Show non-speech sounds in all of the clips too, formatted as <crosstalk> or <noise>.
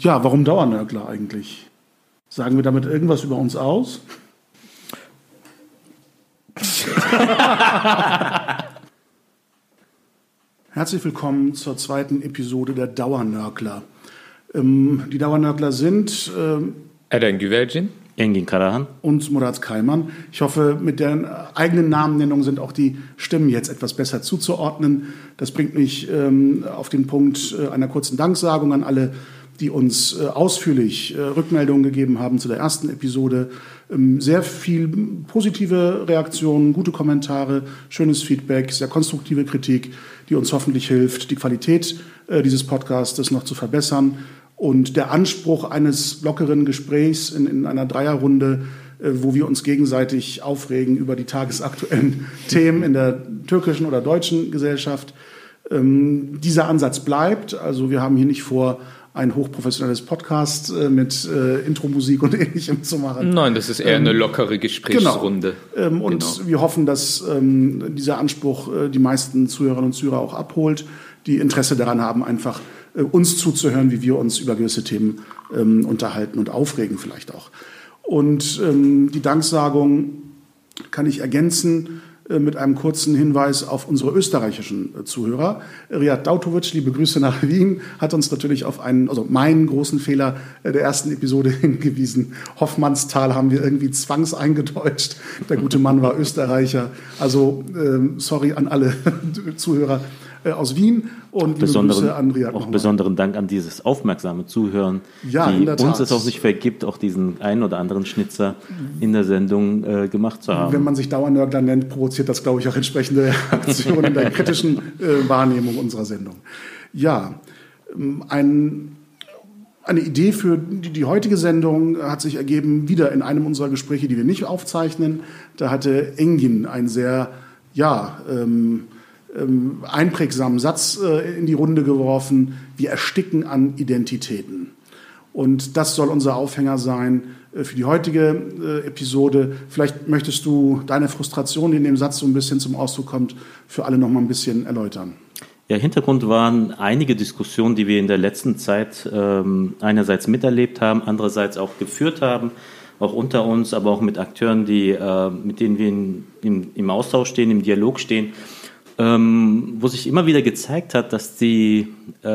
ja, warum Dauernörgler eigentlich? Sagen wir damit irgendwas über uns aus? <laughs> Herzlich willkommen zur zweiten Episode der Dauernörgler. Ähm, die Dauernörgler sind ähm, Eren Güvercin. Engin Karahan. und Murat Kaiman. Ich hoffe, mit der eigenen Namennennung sind auch die Stimmen jetzt etwas besser zuzuordnen. Das bringt mich ähm, auf den Punkt äh, einer kurzen Danksagung an alle, die uns äh, ausführlich äh, Rückmeldungen gegeben haben zu der ersten Episode. Ähm, sehr viel positive Reaktionen, gute Kommentare, schönes Feedback, sehr konstruktive Kritik, die uns hoffentlich hilft, die Qualität äh, dieses Podcastes noch zu verbessern. Und der Anspruch eines lockeren Gesprächs in, in einer Dreierrunde, wo wir uns gegenseitig aufregen über die tagesaktuellen <laughs> Themen in der türkischen oder deutschen Gesellschaft, ähm, dieser Ansatz bleibt. Also wir haben hier nicht vor, ein hochprofessionelles Podcast äh, mit äh, Intro-Musik und <laughs> ähnlichem zu machen. Nein, das ist eher eine lockere Gesprächsrunde. Genau. Ähm, und Genau. wir hoffen, dass ähm, dieser Anspruch äh, die meisten Zuhörerinnen und Zuhörer auch abholt, die Interesse daran haben, einfach äh, uns zuzuhören, wie wir uns über gewisse Themen ähm, unterhalten und aufregen vielleicht auch. Und ähm, die Danksagung kann ich ergänzen mit einem kurzen Hinweis auf unsere österreichischen äh, Zuhörer. Riad Dautovic, liebe Grüße nach <laughs> Wien, hat uns natürlich auf einen, also meinen großen Fehler äh, der ersten Episode <laughs> hingewiesen. Hoffmannsthal haben wir irgendwie zwangs eingedeutscht. Der gute Mann war Österreicher. Also ähm, sorry an alle <laughs> Zuhörer äh, aus Wien und Besonderen, Grüße an Riad. auch nochmal. besonderen Dank an dieses aufmerksame Zuhören, Ja, die uns es auch nicht vergibt, auch diesen einen oder anderen Schnitzer in der Sendung äh, gemacht zu haben. Wenn man sich Dauernörgler nennt, provoziert das, glaube ich, auch entsprechende <laughs> Reaktionen in der kritischen äh, Wahrnehmung unserer Sendung. Ja, ähm, ein, eine Idee für die, heutige Sendung hat sich ergeben, wieder in einem unserer Gespräche, die wir nicht aufzeichnen. Da hatte Engin einen sehr, ja, ähm, ähm, einprägsamen Satz äh, in die Runde geworfen. Wir ersticken an Identitäten. Und das soll unser Aufhänger sein äh, für die heutige äh, Episode. Vielleicht möchtest du deine Frustration, die in dem Satz so ein bisschen zum Ausdruck kommt, für alle noch mal ein bisschen erläutern. Ja, Hintergrund waren einige Diskussionen, die wir in der letzten Zeit ähm, einerseits miterlebt haben, andererseits auch geführt haben, auch unter uns, aber auch mit Akteuren, die, äh, mit denen wir in, im, im Austausch stehen, im Dialog stehen, ähm, wo sich immer wieder gezeigt hat, dass die, äh,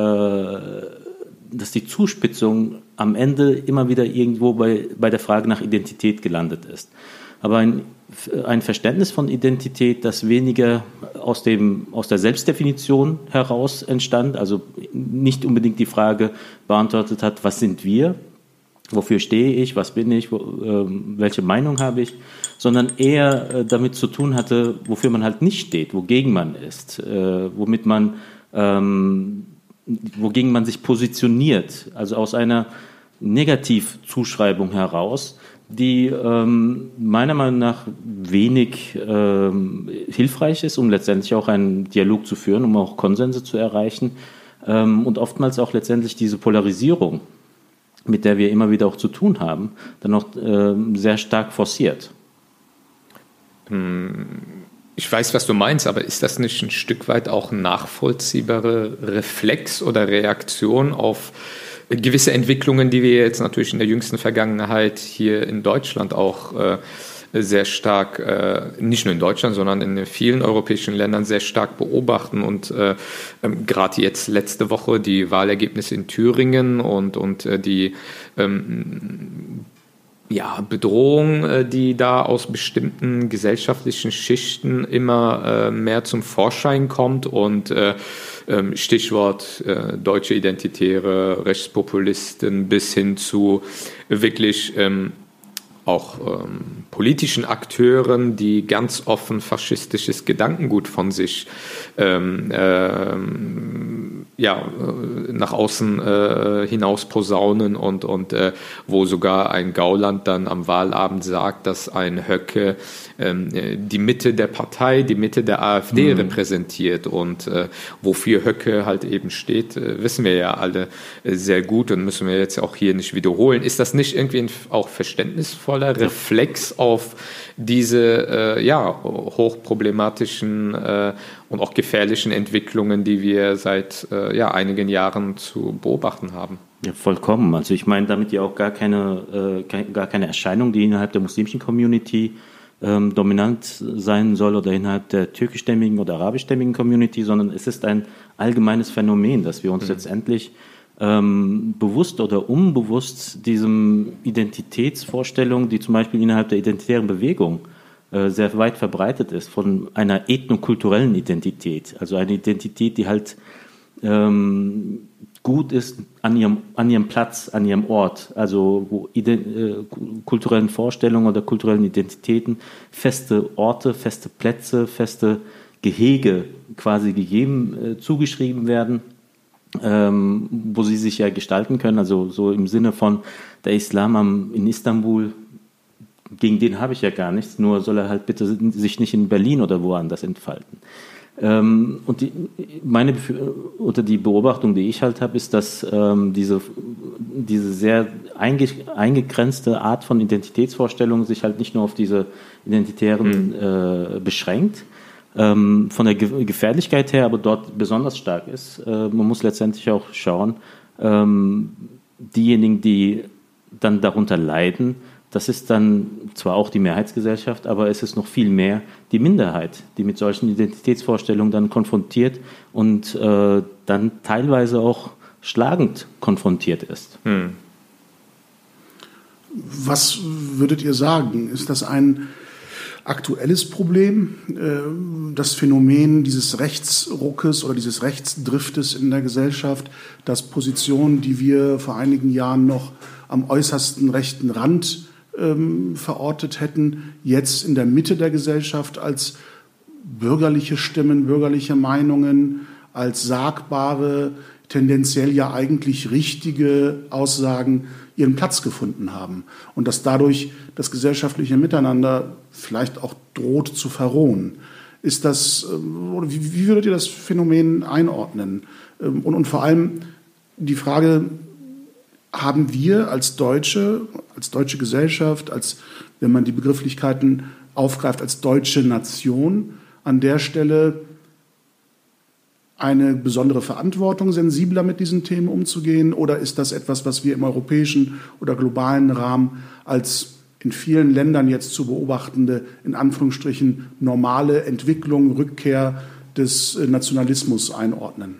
dass die Zuspitzung am Ende immer wieder irgendwo bei, bei der Frage nach Identität gelandet ist. Aber ein, ein Verständnis von Identität, das weniger aus, dem, aus der Selbstdefinition heraus entstand, also nicht unbedingt die Frage beantwortet hat, was sind wir, wofür stehe ich, was bin ich, wo, ähm, welche Meinung habe ich, sondern eher äh, damit zu tun hatte, wofür man halt nicht steht, wogegen man ist, äh, womit man, ähm, wogegen man sich positioniert, also aus einer Negativzuschreibung heraus, die ähm, meiner Meinung nach wenig ähm, hilfreich ist, um letztendlich auch einen Dialog zu führen, um auch Konsense zu erreichen ähm, und oftmals auch letztendlich diese Polarisierung, mit der wir immer wieder auch zu tun haben, dann auch ähm, sehr stark forciert. Ich weiß, was du meinst, aber ist das nicht ein Stück weit auch ein nachvollziehbarer Reflex oder Reaktion auf gewisse Entwicklungen, die wir jetzt natürlich in der jüngsten Vergangenheit hier in Deutschland auch äh, sehr stark, äh, nicht nur in Deutschland, sondern in vielen europäischen Ländern sehr stark beobachten und äh, ähm, gerade jetzt letzte Woche die Wahlergebnisse in Thüringen und, und äh, die ähm, ja, Bedrohung, die da aus bestimmten gesellschaftlichen Schichten immer mehr zum Vorschein kommt und äh, ähm, Stichwort deutsche Identitäre, Rechtspopulisten bis hin zu wirklich auch ähm, politischen Akteuren, die ganz offen faschistisches Gedankengut von sich ähm, ähm, ja, äh, nach außen äh, hinaus posaunen und, und äh, wo sogar ein Gauland dann am Wahlabend sagt, dass ein Höcke ähm, äh, die Mitte der Partei, die Mitte der AfD repräsentiert und äh, wofür Höcke halt eben steht, äh, wissen wir ja alle sehr gut und müssen wir jetzt auch hier nicht wiederholen. Ist das nicht irgendwie auch verständnisvoller Reflex auf diese äh, ja, hochproblematischen äh, und auch gefährlichen Entwicklungen, die wir seit äh, ja, einigen Jahren zu beobachten haben? Ja, vollkommen. Also ich meine damit ja auch gar keine, äh, gar keine Erscheinung, die innerhalb der muslimischen Community ähm, dominant sein soll oder innerhalb der türkischstämmigen oder arabischstämmigen Community, sondern es ist ein allgemeines Phänomen, dass wir uns mhm. letztendlich ähm, bewusst oder unbewusst diesem Identitätsvorstellung, die zum Beispiel innerhalb der identitären Bewegung äh, sehr weit verbreitet ist, von einer ethnokulturellen Identität, also eine Identität, die halt ähm, gut ist an ihrem, an ihrem Platz, an ihrem Ort, also wo äh, kulturellen Vorstellungen oder kulturellen Identitäten feste Orte, feste Plätze, feste Gehege quasi gegeben, äh, zugeschrieben werden, ähm, wo sie sich ja gestalten können, also so im Sinne von der Islam am, in Istanbul, gegen den habe ich ja gar nichts, nur soll er halt bitte sich nicht in Berlin oder woanders entfalten. Ähm, und die, meine oder die Beobachtung, die ich halt habe, ist, dass ähm, diese, diese sehr einge, eingegrenzte Art von Identitätsvorstellung sich halt nicht nur auf diese identitären mhm. äh, beschränkt, ähm, von der Ge Gefährlichkeit her aber dort besonders stark ist. Äh, man muss letztendlich auch schauen, ähm, diejenigen, die dann darunter leiden, das ist dann zwar auch die Mehrheitsgesellschaft, aber es ist noch viel mehr die Minderheit, die mit solchen Identitätsvorstellungen dann konfrontiert und äh, dann teilweise auch schlagend konfrontiert ist. Hm. Was würdet ihr sagen? Ist das ein aktuelles Problem, äh, das Phänomen dieses Rechtsruckes oder dieses Rechtsdriftes in der Gesellschaft, dass Positionen, die wir vor einigen Jahren noch am äußersten rechten Rand ähm, verortet hätten, jetzt in der Mitte der Gesellschaft als bürgerliche Stimmen, bürgerliche Meinungen, als sagbare, tendenziell ja eigentlich richtige Aussagen ihren Platz gefunden haben und dass dadurch das gesellschaftliche Miteinander vielleicht auch droht zu verrohen. Ist das, ähm, wie würdet ihr das Phänomen einordnen? Ähm, und, und vor allem die Frage, haben wir als Deutsche, als deutsche Gesellschaft, als wenn man die Begrifflichkeiten aufgreift, als deutsche Nation an der Stelle eine besondere Verantwortung, sensibler mit diesen Themen umzugehen? Oder ist das etwas, was wir im europäischen oder globalen Rahmen als in vielen Ländern jetzt zu beobachtende, in Anführungsstrichen, normale Entwicklung, Rückkehr des Nationalismus einordnen?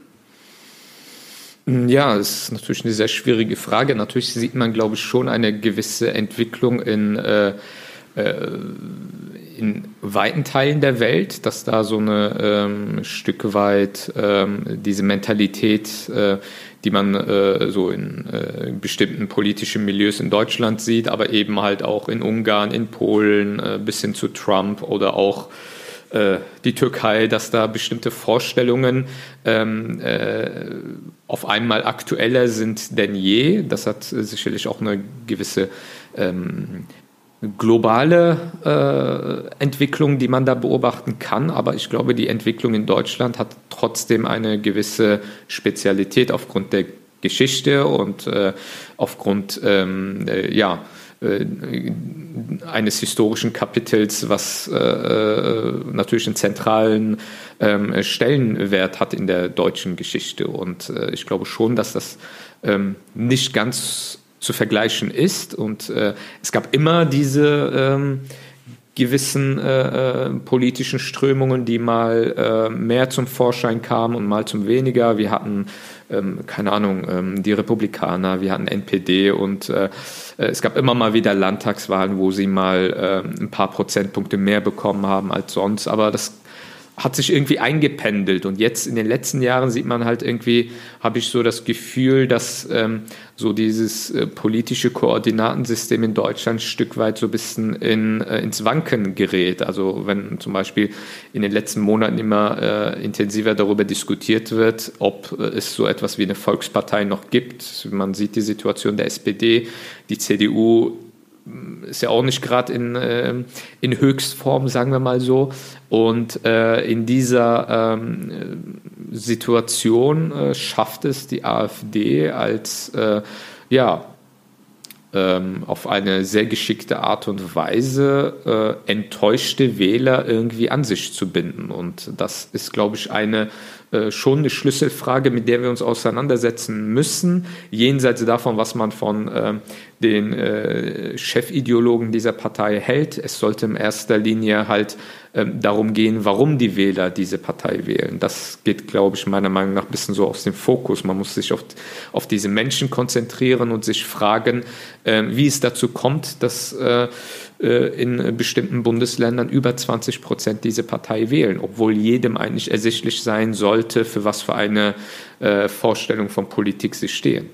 Ja, das ist natürlich eine sehr schwierige Frage. Natürlich sieht man, glaube ich, schon eine gewisse Entwicklung in, äh, äh, in weiten Teilen der Welt, dass da so eine ähm, Stück weit ähm, diese Mentalität, äh, die man äh, so in äh, bestimmten politischen Milieus in Deutschland sieht, aber eben halt auch in Ungarn, in Polen, äh, bis hin zu Trump oder auch äh, die Türkei, dass da bestimmte Vorstellungen ähm, äh, auf einmal aktueller sind denn je. Das hat sicherlich auch eine gewisse ähm, globale äh, Entwicklung, die man da beobachten kann. Aber ich glaube, die Entwicklung in Deutschland hat trotzdem eine gewisse Spezialität aufgrund der Geschichte und äh, aufgrund ähm, äh, ja, äh, eines historischen Kapitels, was äh, äh, natürlich einen zentralen ähm, Stellenwert hat in der deutschen Geschichte. Und ich glaube schon, dass das ähm, nicht ganz zu vergleichen ist. Und äh, es gab immer diese ähm, gewissen äh, politischen Strömungen, die mal mehr zum Vorschein kamen und mal zum weniger. Wir hatten ähm, keine Ahnung, ähm, die Republikaner, wir hatten NPD und äh, äh, es gab immer mal wieder Landtagswahlen, wo sie mal äh, ein paar Prozentpunkte mehr bekommen haben als sonst. Aber das hat sich irgendwie eingependelt. Und jetzt in den letzten Jahren sieht man halt irgendwie, habe ich so das Gefühl, dass ähm, so dieses äh, politische Koordinatensystem in Deutschland ein Stück weit so ein bisschen in, äh, ins Wanken gerät. Also wenn zum Beispiel in den letzten Monaten immer äh, intensiver darüber diskutiert wird, ob äh, es so etwas wie eine Volkspartei noch gibt. Man sieht die Situation der SPD, die CDU ist ja auch nicht gerade in, äh, in Höchstform, sagen wir mal so. Und äh, in dieser ähm, Situation äh, schafft es die AfD als äh, ja, ähm, auf eine sehr geschickte Art und Weise äh, enttäuschte Wähler irgendwie an sich zu binden. Und das ist, glaube ich, eine äh, schon eine Schlüsselfrage, mit der wir uns auseinandersetzen müssen, jenseits davon, was man von äh, den äh, Chefideologen dieser Partei hält. Es sollte in erster Linie halt ähm, darum gehen, warum die Wähler diese Partei wählen. Das geht, glaube ich, meiner Meinung nach ein bisschen so aus dem Fokus. Man muss sich auf, auf diese Menschen konzentrieren und sich fragen, äh, wie es dazu kommt, dass äh, in bestimmten Bundesländern über 20 Prozent diese Partei wählen, obwohl jedem eigentlich ersichtlich sein sollte, für was für eine äh, Vorstellung von Politik sie stehen.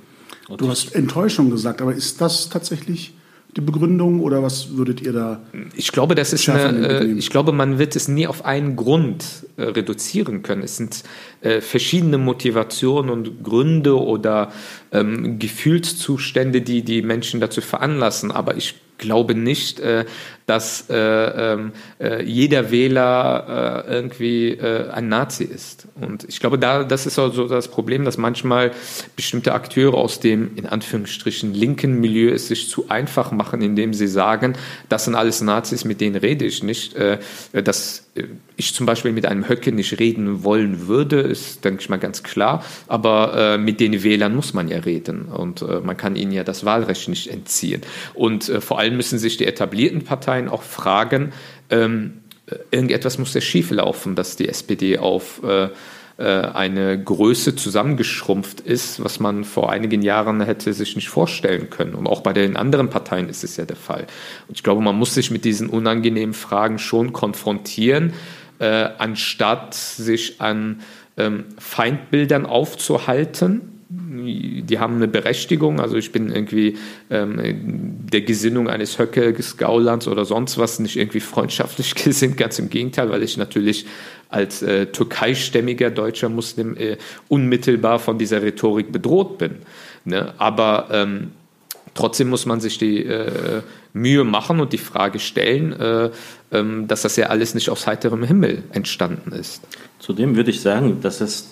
Du hast Enttäuschung gesagt, aber ist das tatsächlich die Begründung oder was würdet ihr da? Ich glaube, das ist eine, äh, ich glaube, man wird es nie auf einen Grund äh, reduzieren können. Es sind äh, verschiedene Motivationen und Gründe oder ähm, Gefühlszustände, die die Menschen dazu veranlassen. Aber ich glaube nicht, äh, dass äh, ähm, äh, jeder Wähler äh, irgendwie äh, ein Nazi ist. Und ich glaube, da, das ist also das Problem, dass manchmal bestimmte Akteure aus dem in Anführungsstrichen linken Milieu es sich zu einfach machen, indem sie sagen, das sind alles Nazis, mit denen rede ich nicht. Äh, dass ich zum Beispiel mit einem Höcke nicht reden wollen würde, ist, denke ich mal, ganz klar. Aber mit den Wählern muss man ja reden und man kann ihnen ja das Wahlrecht nicht entziehen. Und vor allem müssen sich die etablierten Parteien Parteien auch fragen, ähm, irgendetwas muss ja schief laufen, dass die SPD auf äh, äh, eine Größe zusammengeschrumpft ist, was man vor einigen Jahren hätte sich nicht vorstellen können. Und auch bei den anderen Parteien ist es ja der Fall. Und ich glaube, man muss sich mit diesen unangenehmen Fragen schon konfrontieren, äh, anstatt sich an ähm, Feindbildern aufzuhalten die haben eine Berechtigung. Also ich bin irgendwie ähm, der Gesinnung eines Höckes, Gaulands oder sonst was nicht irgendwie freundschaftlich <laughs> gesinnt, ganz im Gegenteil, weil ich natürlich als äh, türkeistämmiger deutscher Muslim äh, unmittelbar von dieser Rhetorik bedroht bin. Ne? Aber ähm, trotzdem muss man sich die äh, Mühe machen und die Frage stellen, äh, ähm, dass das ja alles nicht aus heiterem Himmel entstanden ist. Zudem würde ich sagen, dass es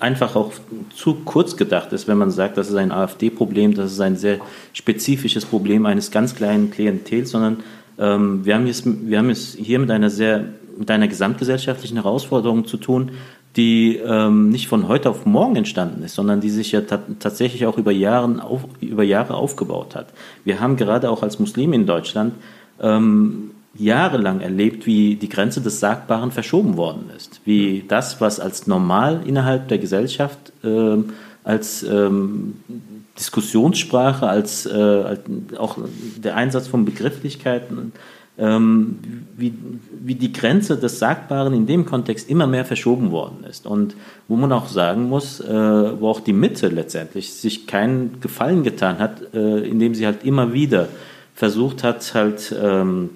einfach auch zu kurz gedacht ist, wenn man sagt, das ist ein AfD-Problem, das ist ein sehr spezifisches Problem eines ganz kleinen Klientels, sondern ähm, wir, haben jetzt, wir haben es hier mit einer sehr, mit einer gesamtgesellschaftlichen Herausforderung zu tun, die ähm, nicht von heute auf morgen entstanden ist, sondern die sich ja tatsächlich auch über, Jahren auf, über Jahre aufgebaut hat. Wir haben gerade auch als Muslime in Deutschland ähm, jahrelang erlebt, wie die Grenze des Sagbaren verschoben worden ist. Wie das, was als normal innerhalb der Gesellschaft äh, als ähm, Diskussionssprache, als äh, auch der Einsatz von Begrifflichkeiten, ähm, wie, wie die Grenze des Sagbaren in dem Kontext immer mehr verschoben worden ist. Und wo man auch sagen muss, äh, wo auch die Mitte letztendlich sich keinen Gefallen getan hat, äh, indem sie halt immer wieder versucht hat, halt ähm,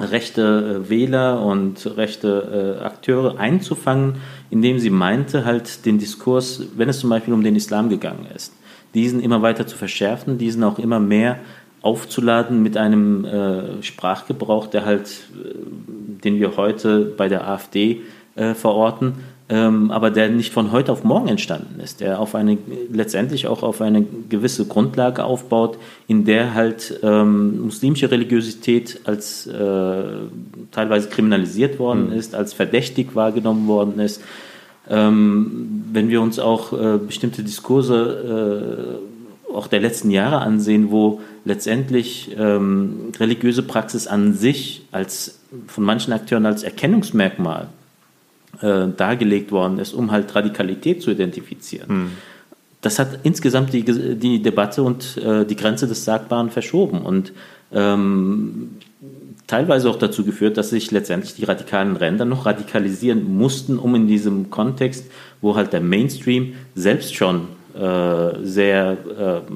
rechte äh, Wähler und rechte äh, Akteure einzufangen, indem sie meinte, halt den Diskurs, wenn es zum Beispiel um den Islam gegangen ist, diesen immer weiter zu verschärfen, diesen auch immer mehr aufzuladen mit einem äh, Sprachgebrauch, der halt, äh, den wir heute bei der AfD äh, verorten, ähm, aber der nicht von heute auf morgen entstanden ist, der auf eine letztendlich auch auf eine gewisse Grundlage aufbaut, in der halt ähm, muslimische Religiosität als äh, teilweise kriminalisiert worden mhm. ist, als verdächtig wahrgenommen worden ist. Ähm, wenn wir uns auch äh, bestimmte Diskurse äh, auch der letzten Jahre ansehen, wo letztendlich ähm, religiöse Praxis an sich als von manchen Akteuren als Erkennungsmerkmal äh, dargelegt worden ist, um halt Radikalität zu identifizieren. Hm. Das hat insgesamt die, die Debatte und äh, die Grenze des Sagbaren verschoben und ähm, teilweise auch dazu geführt, dass sich letztendlich die radikalen Ränder noch radikalisieren mussten, um in diesem Kontext, wo halt der Mainstream selbst schon äh, sehr äh,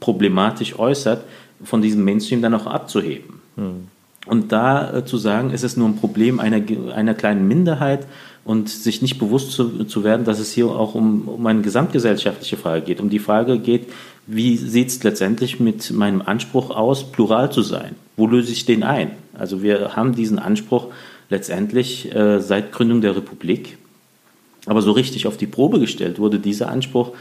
problematisch äußert, von diesem Mainstream dann auch abzuheben. Hm. Und da äh, zu sagen, ist es nur ein Problem einer, einer kleinen Minderheit, und sich nicht bewusst zu, zu werden, dass es hier auch um, um eine gesamtgesellschaftliche Frage geht, um die Frage geht, wie sieht es letztendlich mit meinem Anspruch aus, plural zu sein? Wo löse ich den ein? Also wir haben diesen Anspruch letztendlich äh, seit Gründung der Republik, aber so richtig auf die Probe gestellt wurde dieser Anspruch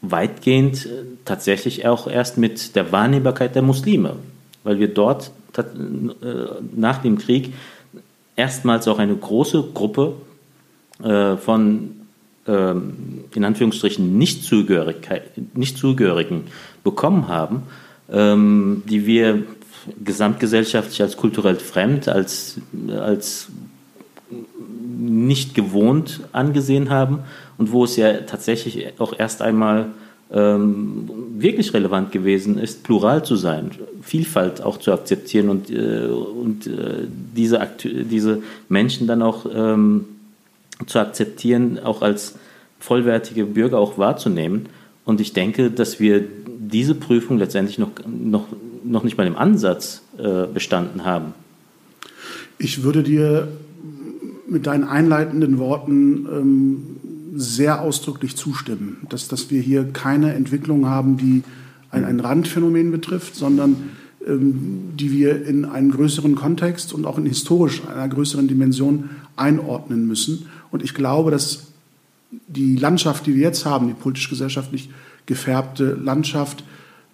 weitgehend äh, tatsächlich auch erst mit der Wahrnehmbarkeit der Muslime, weil wir dort äh, nach dem Krieg erstmals auch eine große Gruppe von ähm, in Anführungsstrichen nicht, nicht Zugehörigen bekommen haben, ähm, die wir gesamtgesellschaftlich als kulturell fremd, als, als nicht gewohnt angesehen haben und wo es ja tatsächlich auch erst einmal ähm, wirklich relevant gewesen ist, plural zu sein, Vielfalt auch zu akzeptieren und, äh, und äh, diese, diese Menschen dann auch ähm, zu akzeptieren, auch als vollwertige Bürger auch wahrzunehmen. Und ich denke, dass wir diese Prüfung letztendlich noch, noch, noch nicht mal im Ansatz äh, bestanden haben. Ich würde dir mit deinen einleitenden Worten ähm, sehr ausdrücklich zustimmen, dass, dass wir hier keine Entwicklung haben, die ein, ein Randphänomen betrifft, sondern ähm, die wir in einen größeren Kontext und auch in historisch einer größeren Dimension einordnen müssen. Und ich glaube, dass die Landschaft, die wir jetzt haben, die politisch-gesellschaftlich gefärbte Landschaft,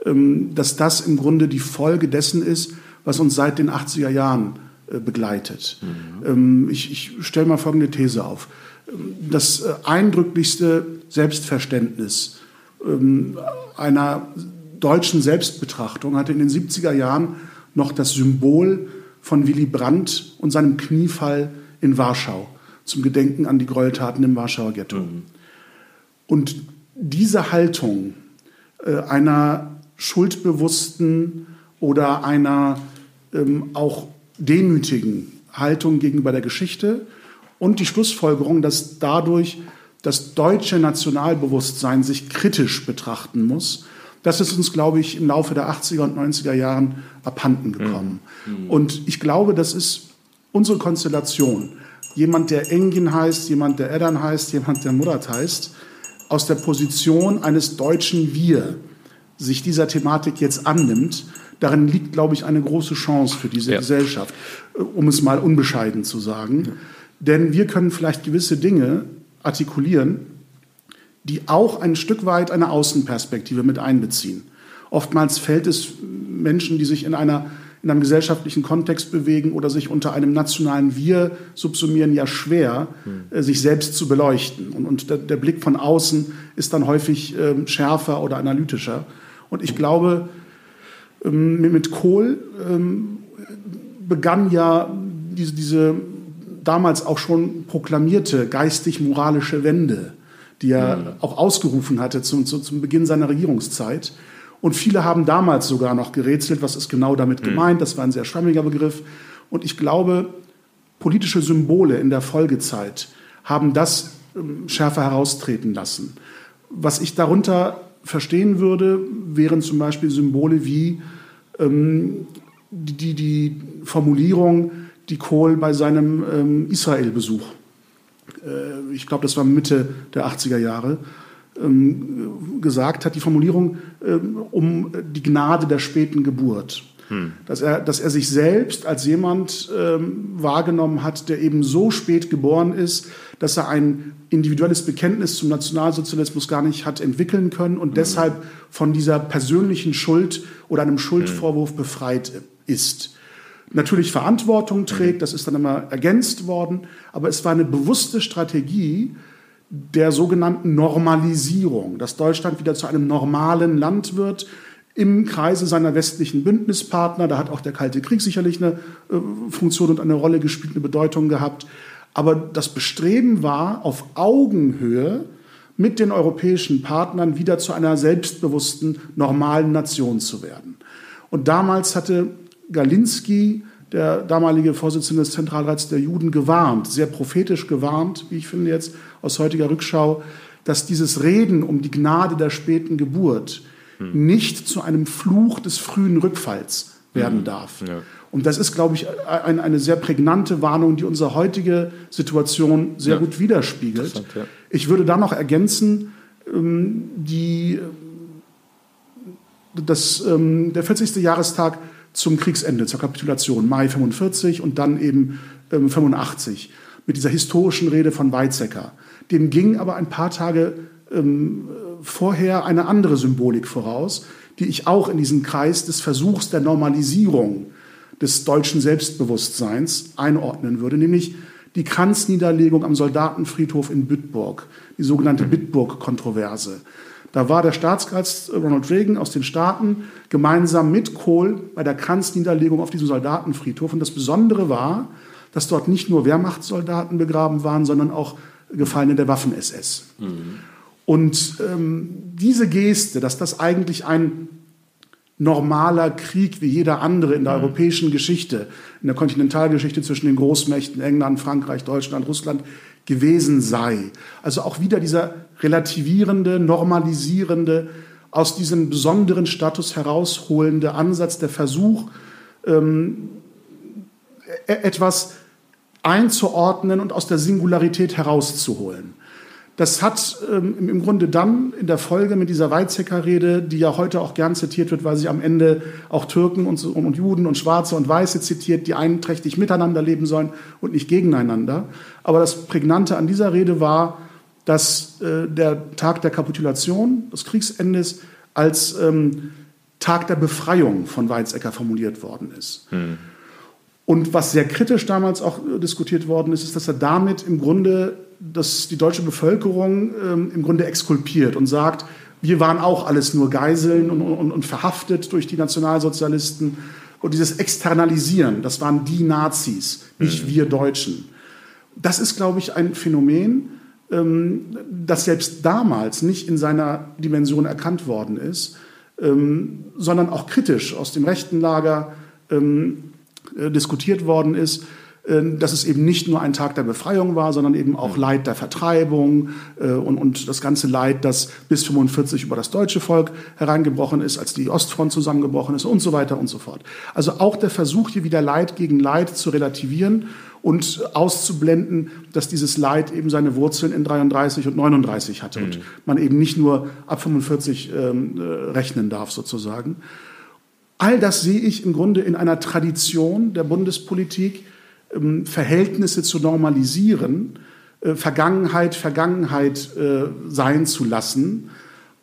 ähm, dass das im Grunde die Folge dessen ist, was uns seit den 80er Jahren äh, begleitet. Mhm. Ähm, ich, ich stelle mal folgende These auf. Das äh, eindrücklichste Selbstverständnis ähm, einer deutschen Selbstbetrachtung hatte in den 70er Jahren noch das Symbol von Willy Brandt und seinem Kniefall in Warschau zum Gedenken an die Gräueltaten im Warschauer Ghetto. Mhm. Und diese Haltung äh, einer schuldbewussten oder einer ähm, auch demütigen Haltung gegenüber der Geschichte und die Schlussfolgerung, dass dadurch das deutsche Nationalbewusstsein sich kritisch betrachten muss, das ist uns, glaube ich, im Laufe der 80er und 90er Jahren abhanden gekommen. Mhm. Und ich glaube, das ist unsere Konstellation. Jemand, der Engin heißt, jemand, der Eddern heißt, jemand, der Murat heißt, aus der Position eines deutschen Wir sich dieser Thematik jetzt annimmt, darin liegt, glaube ich, eine große Chance für diese ja. Gesellschaft, äh, um es mal unbescheiden zu sagen. Ja. Denn wir können vielleicht gewisse Dinge artikulieren, die auch ein Stück weit eine Außenperspektive mit einbeziehen. Oftmals fällt es Menschen, die sich in, einer, in einem gesellschaftlichen Kontext bewegen oder sich unter einem nationalen Wir subsumieren, ja schwer, hm. sich selbst zu beleuchten. Und, und der, der, Blick von außen ist dann häufig äh, schärfer oder analytischer. Und ich glaube, ähm, mit Kohl ähm, begann ja diese, diese damals auch schon proklamierte geistig-moralische Wende, die er mhm. auch ausgerufen hatte zum, zum Beginn seiner Regierungszeit. Und viele haben damals sogar noch gerätselt, was ist genau damit mhm. gemeint. Das war ein sehr schwammiger Begriff. Und ich glaube, politische Symbole in der Folgezeit haben das ähm, schärfer heraustreten lassen. Was ich darunter verstehen würde, wären zum Beispiel Symbole wie ähm, die, die Formulierung, die Kohl bei seinem ähm, Israel-Besuch, äh, ich glaube, das war Mitte der 80er Jahre, gesagt hat, die Formulierung ähm, um die Gnade der späten Geburt. Hm. Dass, er, dass er sich selbst als jemand ähm, wahrgenommen hat, der eben so spät geboren ist, dass er ein individuelles Bekenntnis zum Nationalsozialismus gar nicht hat entwickeln können und hm. deshalb von dieser persönlichen Schuld oder einem Schuldvorwurf hm. befreit ist natürlich Verantwortung trägt, das ist dann immer ergänzt worden, aber es war eine bewusste Strategie der sogenannten Normalisierung, dass Deutschland wieder zu einem normalen Land wird im Kreise seiner westlichen Bündnispartner. Da hat auch der Kalte Krieg sicherlich eine äh, Funktion und eine Rolle gespielt, eine Bedeutung gehabt. Aber das Bestreben war, auf Augenhöhe mit den europäischen Partnern wieder zu einer selbstbewussten, normalen Nation zu werden. Und damals hatte Galinski, der damalige Vorsitzende des Zentralrats der Juden, gewarnt, sehr prophetisch gewarnt, wie ich finde jetzt aus heutiger Rückschau, dass dieses Reden um die Gnade der späten Geburt hm. nicht zu einem Fluch des frühen Rückfalls werden hm. darf. Ja. Und das ist, glaube ich, ein, eine sehr prägnante Warnung, die unsere heutige Situation sehr ja. gut widerspiegelt. Ja. Ich würde da noch ergänzen, ähm, die, das, ähm, der 40. Jahrestag zum Kriegsende, zur Kapitulation, Mai 45 und dann eben ähm, 85, mit dieser historischen Rede von Weizsäcker. Dem ging aber ein paar Tage ähm, vorher eine andere Symbolik voraus, die ich auch in diesen Kreis des Versuchs der Normalisierung des deutschen Selbstbewusstseins einordnen würde, nämlich die Kranzniederlegung am Soldatenfriedhof in Bitburg, die sogenannte Bitburg-Kontroverse. Da war der Staatsgast Ronald Reagan aus den Staaten gemeinsam mit Kohl bei der Kranzniederlegung auf diesem Soldatenfriedhof. Und das Besondere war, dass dort nicht nur Wehrmachtssoldaten begraben waren, sondern auch Gefallene der Waffen-SS. Mhm. Und ähm, diese Geste, dass das eigentlich ein normaler Krieg wie jeder andere in der mhm. europäischen Geschichte, in der Kontinentalgeschichte zwischen den Großmächten England, Frankreich, Deutschland, Russland gewesen sei. Also auch wieder dieser relativierende, normalisierende, aus diesem besonderen Status herausholende Ansatz, der Versuch, ähm, e-, etwas einzuordnen und aus der Singularität herauszuholen. Das hat ähm, im Grunde dann in der Folge mit dieser Weizsäcker-Rede, die ja heute auch gern zitiert wird, weil sie am Ende auch Türken und, und, Juden und Schwarze und Weiße zitiert, die einträchtig miteinander leben sollen und nicht gegeneinander. Aber das Prägnante an dieser Rede war, dass äh, der Tag der Kapitulation, des Kriegsendes, als ähm, Tag der Befreiung von Weizsäcker formuliert worden ist. Hm. Und was sehr kritisch damals auch äh, diskutiert worden ist, ist, dass er damit im Grunde dass die deutsche Bevölkerung ähm, im Grunde exkulpiert und sagt, wir waren auch alles nur Geiseln und, und, und, verhaftet durch die Nationalsozialisten. Und dieses Externalisieren, das waren die Nazis, nicht mhm. wir Deutschen. Das ist, glaube ich, ein Phänomen, ähm, das selbst damals nicht in seiner Dimension erkannt worden ist, ähm, sondern auch kritisch aus dem rechten Lager ähm, äh, diskutiert worden ist ähm, dass es eben nicht nur ein Tag der Befreiung war, sondern eben auch Leid der Vertreibung äh, und, und das ganze Leid, das bis 45 über das deutsche Volk hereingebrochen ist, als die Ostfront zusammengebrochen ist und so weiter und so fort. Also auch der Versuch, hier wieder Leid gegen Leid zu relativieren und auszublenden, dass dieses Leid eben seine Wurzeln in 33 und 39 hatte mhm. und man eben nicht nur ab 45 ähm, äh, rechnen darf sozusagen. All das sehe ich im Grunde in einer Tradition der Bundespolitik, ähm, Verhältnisse zu normalisieren, äh, Vergangenheit Vergangenheit äh, sein zu lassen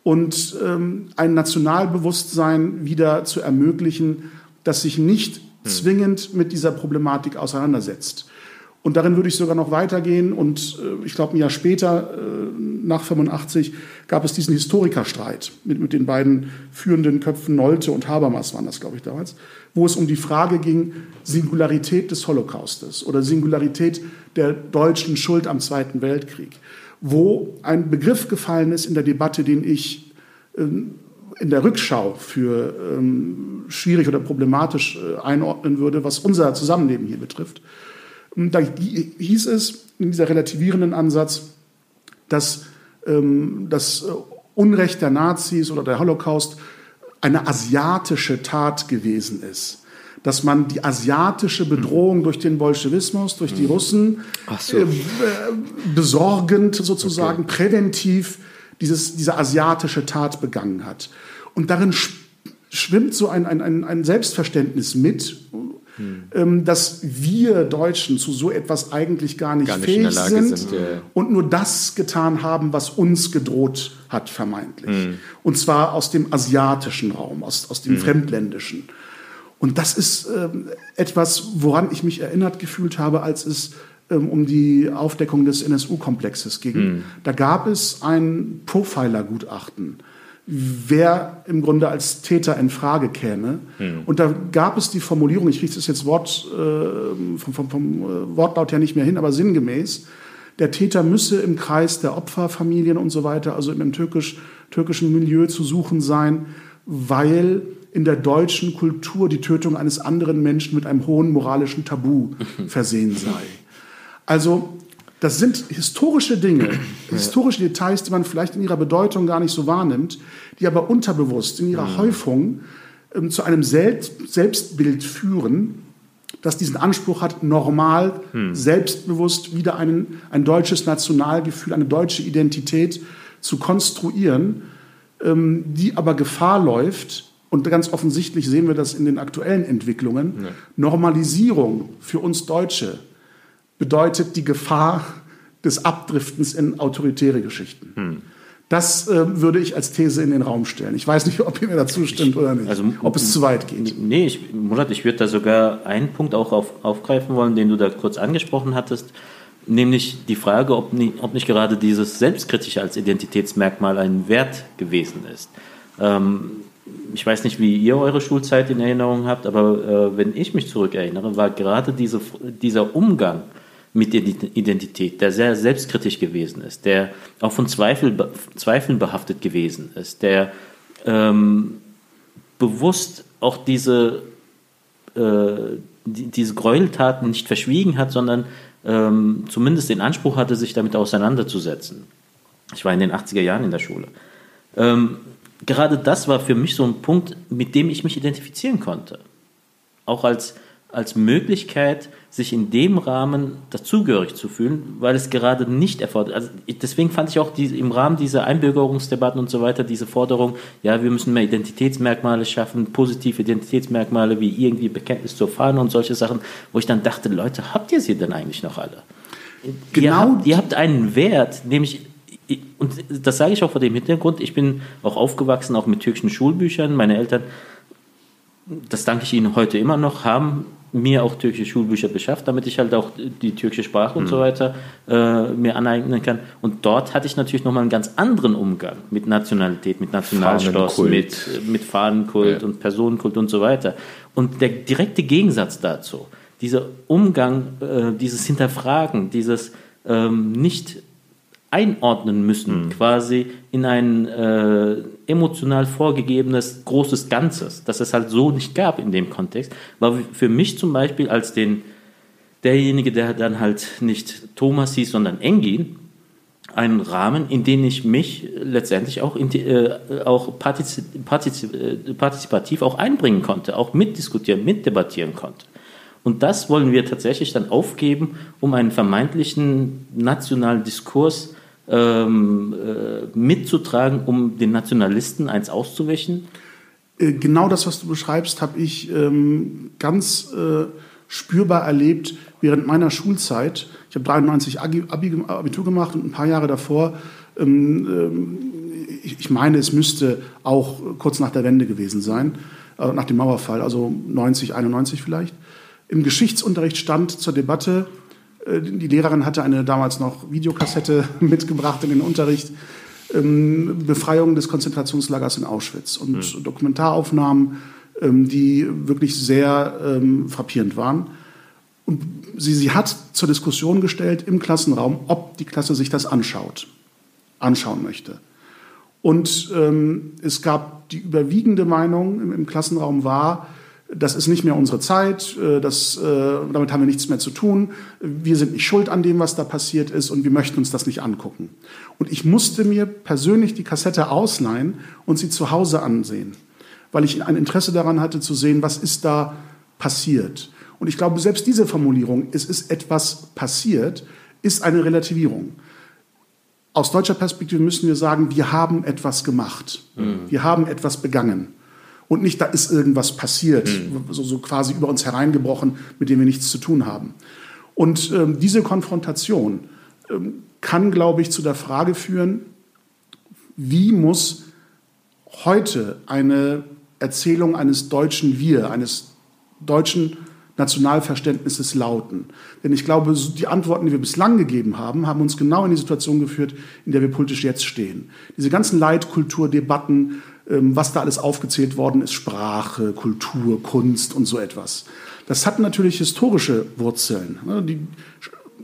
und ähm, ein Nationalbewusstsein wieder zu ermöglichen, das sich nicht hm. zwingend mit dieser Problematik auseinandersetzt. Und darin würde ich sogar noch weitergehen. Und äh, ich glaube, ein Jahr später, äh, nach 85, gab es diesen Historikerstreit mit, mit den beiden führenden Köpfen Nolte und Habermas waren das, glaube ich, damals, wo es um die Frage ging, Singularität des Holocaustes oder Singularität der deutschen Schuld am Zweiten Weltkrieg, wo ein Begriff gefallen ist in der Debatte, den ich ähm, in der Rückschau für ähm, schwierig oder problematisch äh, einordnen würde, was unser Zusammenleben hier betrifft. Da hieß es in dieser relativierenden Ansatz, dass ähm, das äh, Unrecht der Nazis oder der Holocaust eine asiatische Tat gewesen ist. Dass man die asiatische Bedrohung durch den Bolschewismus, durch die Russen so. äh, besorgend sozusagen, okay. präventiv dieses, diese asiatische Tat begangen hat. Und darin schwimmt so ein, ein, ein Selbstverständnis mit, hm. dass wir Deutschen zu so etwas eigentlich gar nicht, gar nicht fähig sind, sind ja. und nur das getan haben, was uns gedroht hat, vermeintlich. Hm. Und zwar aus dem asiatischen Raum, aus, aus dem hm. Fremdländischen. Und das ist ähm, etwas, woran ich mich erinnert gefühlt habe, als es ähm, um die Aufdeckung des NSU-Komplexes ging. Hm. Da gab es ein Profiler-Gutachten wer im Grunde als Täter in Frage käme. Mhm. Und da gab es die Formulierung, ich kriege das jetzt Wort, äh, vom, vom, vom äh, Wortlaut her nicht mehr hin, aber sinngemäß, der Täter müsse im Kreis der Opferfamilien und so weiter, also im türkisch, türkischen Milieu zu suchen sein, weil in der deutschen Kultur die Tötung eines anderen Menschen mit einem hohen moralischen Tabu <laughs> versehen sei. Also das sind historische Dinge, historische Details, die man vielleicht in ihrer Bedeutung gar nicht so wahrnimmt, die aber unterbewusst in ihrer mhm. Häufung ähm, zu einem Selbst Selbstbild führen, das diesen Anspruch hat, normal, mhm. selbstbewusst wieder einen, ein deutsches Nationalgefühl, eine deutsche Identität zu konstruieren, ähm, die aber Gefahr läuft, und ganz offensichtlich sehen wir das in den aktuellen Entwicklungen, ja. Normalisierung für uns Deutsche bedeutet die Gefahr des Abdriftens in autoritäre Geschichten. Hm. Das äh, würde ich als These in den Raum stellen. Ich weiß nicht, ob ihr mir dazu stimmt oder nicht. Also, ob es zu weit geht. Nee, ich, Murat, ich würde da sogar einen Punkt auch auf, aufgreifen wollen, den du da kurz angesprochen hattest. Nämlich die Frage, ob nicht, ob nicht gerade dieses Selbstkritische als Identitätsmerkmal ein Wert gewesen ist. Ähm, ich weiß nicht, wie ihr eure Schulzeit in Erinnerung habt, aber äh, wenn ich mich zurückerinnere, war gerade diese, dieser Umgang mit Identität, der sehr selbstkritisch gewesen ist, der auch von Zweifel, Zweifeln behaftet gewesen ist, der ähm, bewusst auch diese, äh, die, diese Gräueltaten nicht verschwiegen hat, sondern ähm, zumindest den Anspruch hatte, sich damit auseinanderzusetzen. Ich war in den 80er Jahren in der Schule. Ähm, gerade das war für mich so ein Punkt, mit dem ich mich identifizieren konnte. Auch als, als Möglichkeit, sich in dem Rahmen dazugehörig zu fühlen, weil es gerade nicht erfordert. Also deswegen fand ich auch die, im Rahmen dieser Einbürgerungsdebatten und so weiter diese Forderung, ja, wir müssen mehr Identitätsmerkmale schaffen, positive Identitätsmerkmale wie irgendwie Bekenntnis zur Fahne und solche Sachen, wo ich dann dachte, Leute, habt ihr sie denn eigentlich noch alle? Genau. Ihr habt, ihr habt einen Wert, nämlich und das sage ich auch vor dem Hintergrund, ich bin auch aufgewachsen, auch mit türkischen Schulbüchern. Meine Eltern, das danke ich ihnen heute immer noch, haben mir auch türkische Schulbücher beschafft, damit ich halt auch die türkische Sprache mhm. und so mhm. weiter äh, mir aneignen kann. Und dort hatte ich natürlich nochmal einen ganz anderen Umgang mit Nationalität, mit Nationalstolz, mit, mit Fahnenkult ja. und Personenkult und so weiter. Und der direkte Gegensatz dazu, dieser Umgang, äh, dieses Hinterfragen, dieses ähm, nicht einordnen müssen, mhm. quasi in ein äh, emotional vorgegebenes großes Ganzes, das es halt so nicht gab in dem Kontext, war für mich zum Beispiel als den derjenige, der dann halt nicht Thomas hieß, sondern Engin, ein Rahmen, in den ich mich letztendlich auch, äh, auch partizip partizip äh, partizipativ auch einbringen konnte, auch mitdiskutieren, mitdebattieren konnte. Und das wollen wir tatsächlich dann aufgeben, um einen vermeintlichen nationalen Diskurs ähm, äh, mitzutragen, um den Nationalisten eins auszuwischen? Äh, genau das, was du beschreibst, habe ich ähm, ganz äh, spürbar erlebt während meiner Schulzeit. Ich habe 93 Abi, Abitur gemacht und ein paar Jahre davor, ähm, ähm, ich, ich, meine, es müsste auch kurz nach der Wende gewesen sein, äh, nach dem Mauerfall, also 90, 91 vielleicht. Im Geschichtsunterricht stand zur Debatte, die Lehrerin hatte eine damals noch Videokassette <laughs> mitgebracht in den Unterricht. Ähm, Befreiung des Konzentrationslagers in Auschwitz und mhm. Dokumentaraufnahmen, ähm, die wirklich sehr ähm, frappierend waren. Und sie, sie hat zur Diskussion gestellt im Klassenraum, ob die Klasse sich das anschaut, anschauen möchte. Und ähm, es gab die überwiegende Meinung im, im Klassenraum war, das ist nicht mehr unsere Zeit, äh, das, äh, damit haben wir nichts mehr zu tun, wir sind nicht schuld an dem, was da passiert ist und wir möchten uns das nicht angucken. Und ich musste mir persönlich die Kassette ausleihen und sie zu Hause ansehen, weil ich ein Interesse daran hatte zu sehen, was ist da passiert. Und ich glaube, selbst diese Formulierung, es ist etwas passiert, ist eine Relativierung. Aus deutscher Perspektive müssen wir sagen, wir haben etwas gemacht. Mhm. Wir haben etwas begangen und nicht, da ist irgendwas passiert, mhm. so, so, quasi über uns hereingebrochen, mit dem wir nichts zu tun haben. Und ähm, diese Konfrontation ähm, kann, glaube ich, zu der Frage führen, wie muss heute eine Erzählung eines deutschen Wir, eines deutschen Nationalverständnisses lauten? Denn ich glaube, die Antworten, die wir bislang gegeben haben, haben uns genau in die Situation geführt, in der wir politisch jetzt stehen. Diese ganzen Leitkulturdebatten, was da alles aufgezählt worden ist, Sprache, Kultur, Kunst und so etwas. Das hat natürlich historische Wurzeln. Ne? Die,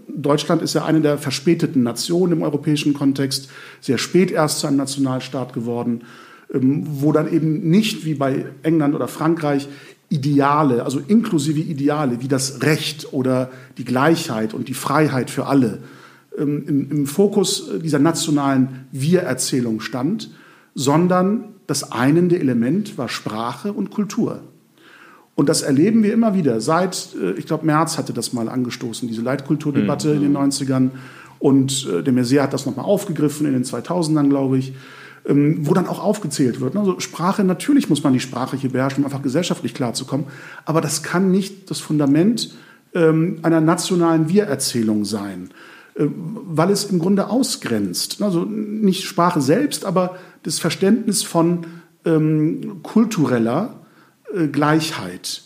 Deutschland ist ja eine der verspäteten Nationen im europäischen Kontext, sehr spät erst zu einem Nationalstaat geworden, ähm, wo dann eben nicht wie bei England oder Frankreich Ideale, also inklusive Ideale wie das Recht oder die Gleichheit und die Freiheit für alle ähm, im, im Fokus dieser nationalen Wir-Erzählung stand, sondern das einende Element war Sprache und Kultur. Und das erleben wir immer wieder. Seit, äh, ich glaube, Merz hatte das mal angestoßen, diese Leitkulturdebatte mhm. in den 90ern. Und äh, der Messier hat das nochmal aufgegriffen in den 2000ern, glaube ich, ähm, wo dann auch aufgezählt wird. Also Sprache, natürlich muss man die Sprache hier beherrschen, um einfach gesellschaftlich klarzukommen. Aber das kann nicht das Fundament ähm, einer nationalen Wir-Erzählung sein, weil es im Grunde ausgrenzt. Also nicht Sprache selbst, aber das Verständnis von ähm, kultureller äh, Gleichheit.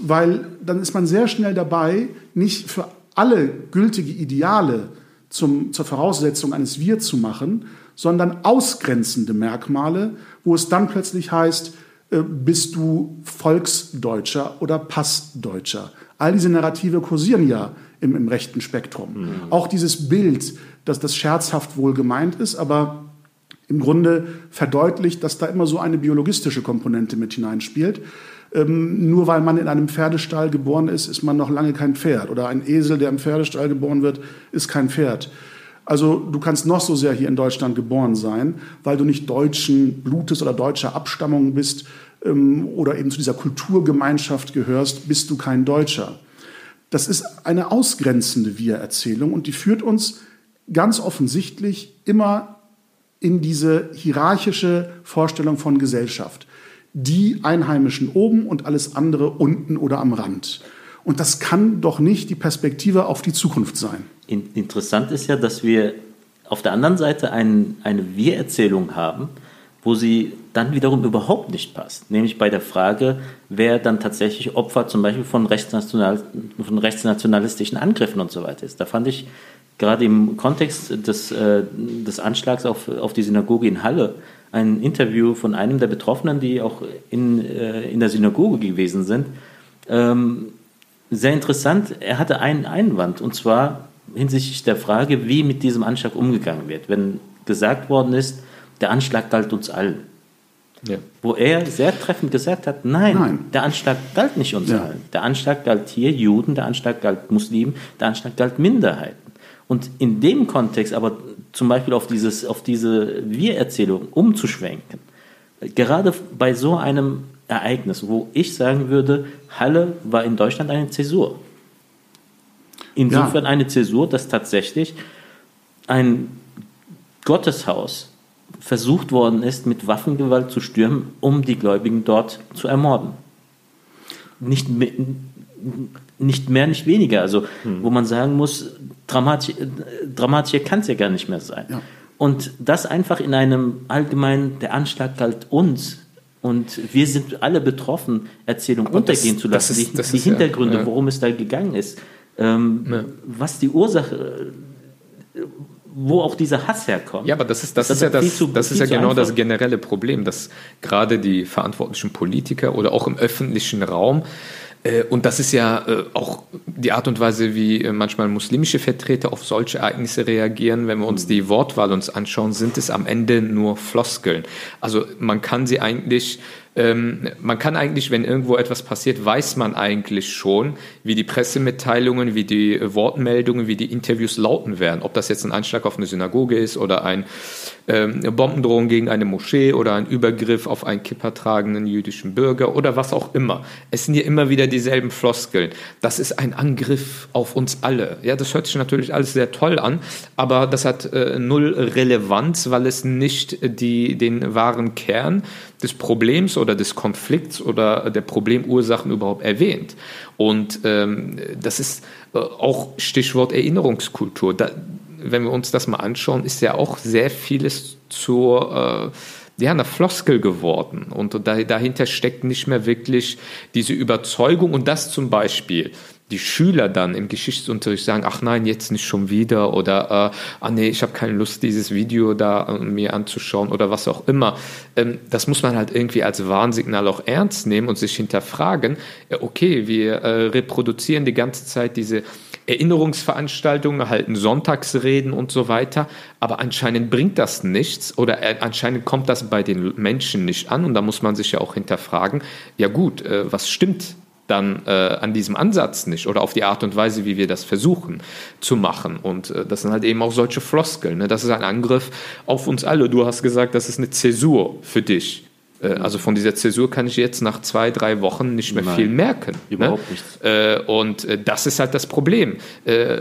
Weil dann ist man sehr schnell dabei, nicht für alle gültige Ideale zum, zur Voraussetzung eines Wir zu machen, sondern ausgrenzende Merkmale, wo es dann plötzlich heißt, äh, bist du Volksdeutscher oder Passdeutscher. All diese Narrative kursieren ja im, im rechten Spektrum. Mhm. Auch dieses Bild, dass das scherzhaft wohl gemeint ist, aber im Grunde verdeutlicht, dass da immer so eine biologistische Komponente mit hineinspielt. Ähm, nur weil man in einem Pferdestall geboren ist, ist man noch lange kein Pferd. Oder ein Esel, der im Pferdestall geboren wird, ist kein Pferd. Also du kannst noch so sehr hier in Deutschland geboren sein, weil du nicht deutschen Blutes oder deutscher Abstammung bist ähm, oder eben zu dieser Kulturgemeinschaft gehörst, bist du kein Deutscher. Das ist eine ausgrenzende Wir-Erzählung und die führt uns ganz offensichtlich immer in diese hierarchische Vorstellung von Gesellschaft. Die Einheimischen oben und alles andere unten oder am Rand. Und das kann doch nicht die Perspektive auf die Zukunft sein. Interessant ist ja, dass wir auf der anderen Seite ein, eine Wir-Erzählung haben, wo sie dann wiederum überhaupt nicht passt. Nämlich bei der Frage, wer dann tatsächlich Opfer zum Beispiel von, rechtsnational, von rechtsnationalistischen Angriffen und so weiter ist. Da fand ich gerade im Kontext des, äh, des Anschlags auf, auf die Synagoge in Halle ein Interview von einem der Betroffenen, die auch in, äh, in der Synagoge gewesen sind. Ähm, sehr interessant, er hatte einen Einwand und zwar hinsichtlich der Frage, wie mit diesem Anschlag umgegangen wird. Wenn gesagt worden ist, der Anschlag galt uns allen. Ja. Wo er sehr treffend gesagt hat, nein, nein. der Anschlag galt nicht uns ja. allen. Der Anschlag galt hier Juden, der Anschlag galt Muslimen, der Anschlag galt Minderheiten. Und in dem Kontext aber zum Beispiel auf, dieses, auf diese Wir-Erzählung umzuschwenken, gerade bei so einem Ereignis, wo ich sagen würde, Halle war in Deutschland eine Zäsur. Insofern ja. eine Zäsur, dass tatsächlich ein Gotteshaus versucht worden ist, mit Waffengewalt zu stürmen, um die Gläubigen dort zu ermorden. Nicht, nicht mehr, nicht weniger. Also, hm. wo man sagen muss, dramatisch, dramatischer kann es ja gar nicht mehr sein. Ja. Und das einfach in einem allgemeinen, der Anschlag galt uns und wir sind alle betroffen, Erzählung Aber untergehen das, zu lassen. Das ist, das die, die Hintergründe, ja, worum es da gegangen ist, ähm, ja. was die Ursache, wo auch dieser Hass herkommt. Ja, aber das ist, das, das ist ja, das, zu, das ist ja genau einfach. das generelle Problem, dass gerade die verantwortlichen Politiker oder auch im öffentlichen Raum äh, und das ist ja äh, auch die Art und Weise, wie äh, manchmal muslimische Vertreter auf solche Ereignisse reagieren. Wenn wir uns mhm. die Wortwahl uns anschauen, sind es am Ende nur Floskeln. Also man kann sie eigentlich ähm, man kann eigentlich, wenn irgendwo etwas passiert, weiß man eigentlich schon, wie die Pressemitteilungen, wie die Wortmeldungen, wie die Interviews lauten werden. Ob das jetzt ein Anschlag auf eine Synagoge ist oder ein, ähm, eine Bombendrohung gegen eine Moschee oder ein Übergriff auf einen kippertragenden jüdischen Bürger oder was auch immer. Es sind ja immer wieder dieselben Floskeln. Das ist ein Angriff auf uns alle. Ja, das hört sich natürlich alles sehr toll an, aber das hat äh, null Relevanz, weil es nicht die, den wahren Kern des Problems oder des Konflikts oder der Problemursachen überhaupt erwähnt. Und ähm, das ist äh, auch Stichwort Erinnerungskultur. Da, wenn wir uns das mal anschauen, ist ja auch sehr vieles zur äh, ja, einer Floskel geworden. Und da, dahinter steckt nicht mehr wirklich diese Überzeugung. Und das zum Beispiel die Schüler dann im Geschichtsunterricht sagen, ach nein, jetzt nicht schon wieder oder äh, ah nee, ich habe keine Lust, dieses Video da äh, mir anzuschauen oder was auch immer. Ähm, das muss man halt irgendwie als Warnsignal auch ernst nehmen und sich hinterfragen, äh, okay, wir äh, reproduzieren die ganze Zeit diese Erinnerungsveranstaltungen, halten Sonntagsreden und so weiter, aber anscheinend bringt das nichts oder äh, anscheinend kommt das bei den Menschen nicht an und da muss man sich ja auch hinterfragen, ja gut, äh, was stimmt dann äh, an diesem Ansatz nicht oder auf die Art und Weise, wie wir das versuchen zu machen. Und äh, das sind halt eben auch solche Floskeln. Ne? Das ist ein Angriff auf uns alle. Du hast gesagt, das ist eine Zäsur für dich. Äh, also von dieser Zäsur kann ich jetzt nach zwei, drei Wochen nicht mehr Nein, viel merken. Ne? Überhaupt ne? nichts. Äh, und äh, das ist halt das Problem. Äh,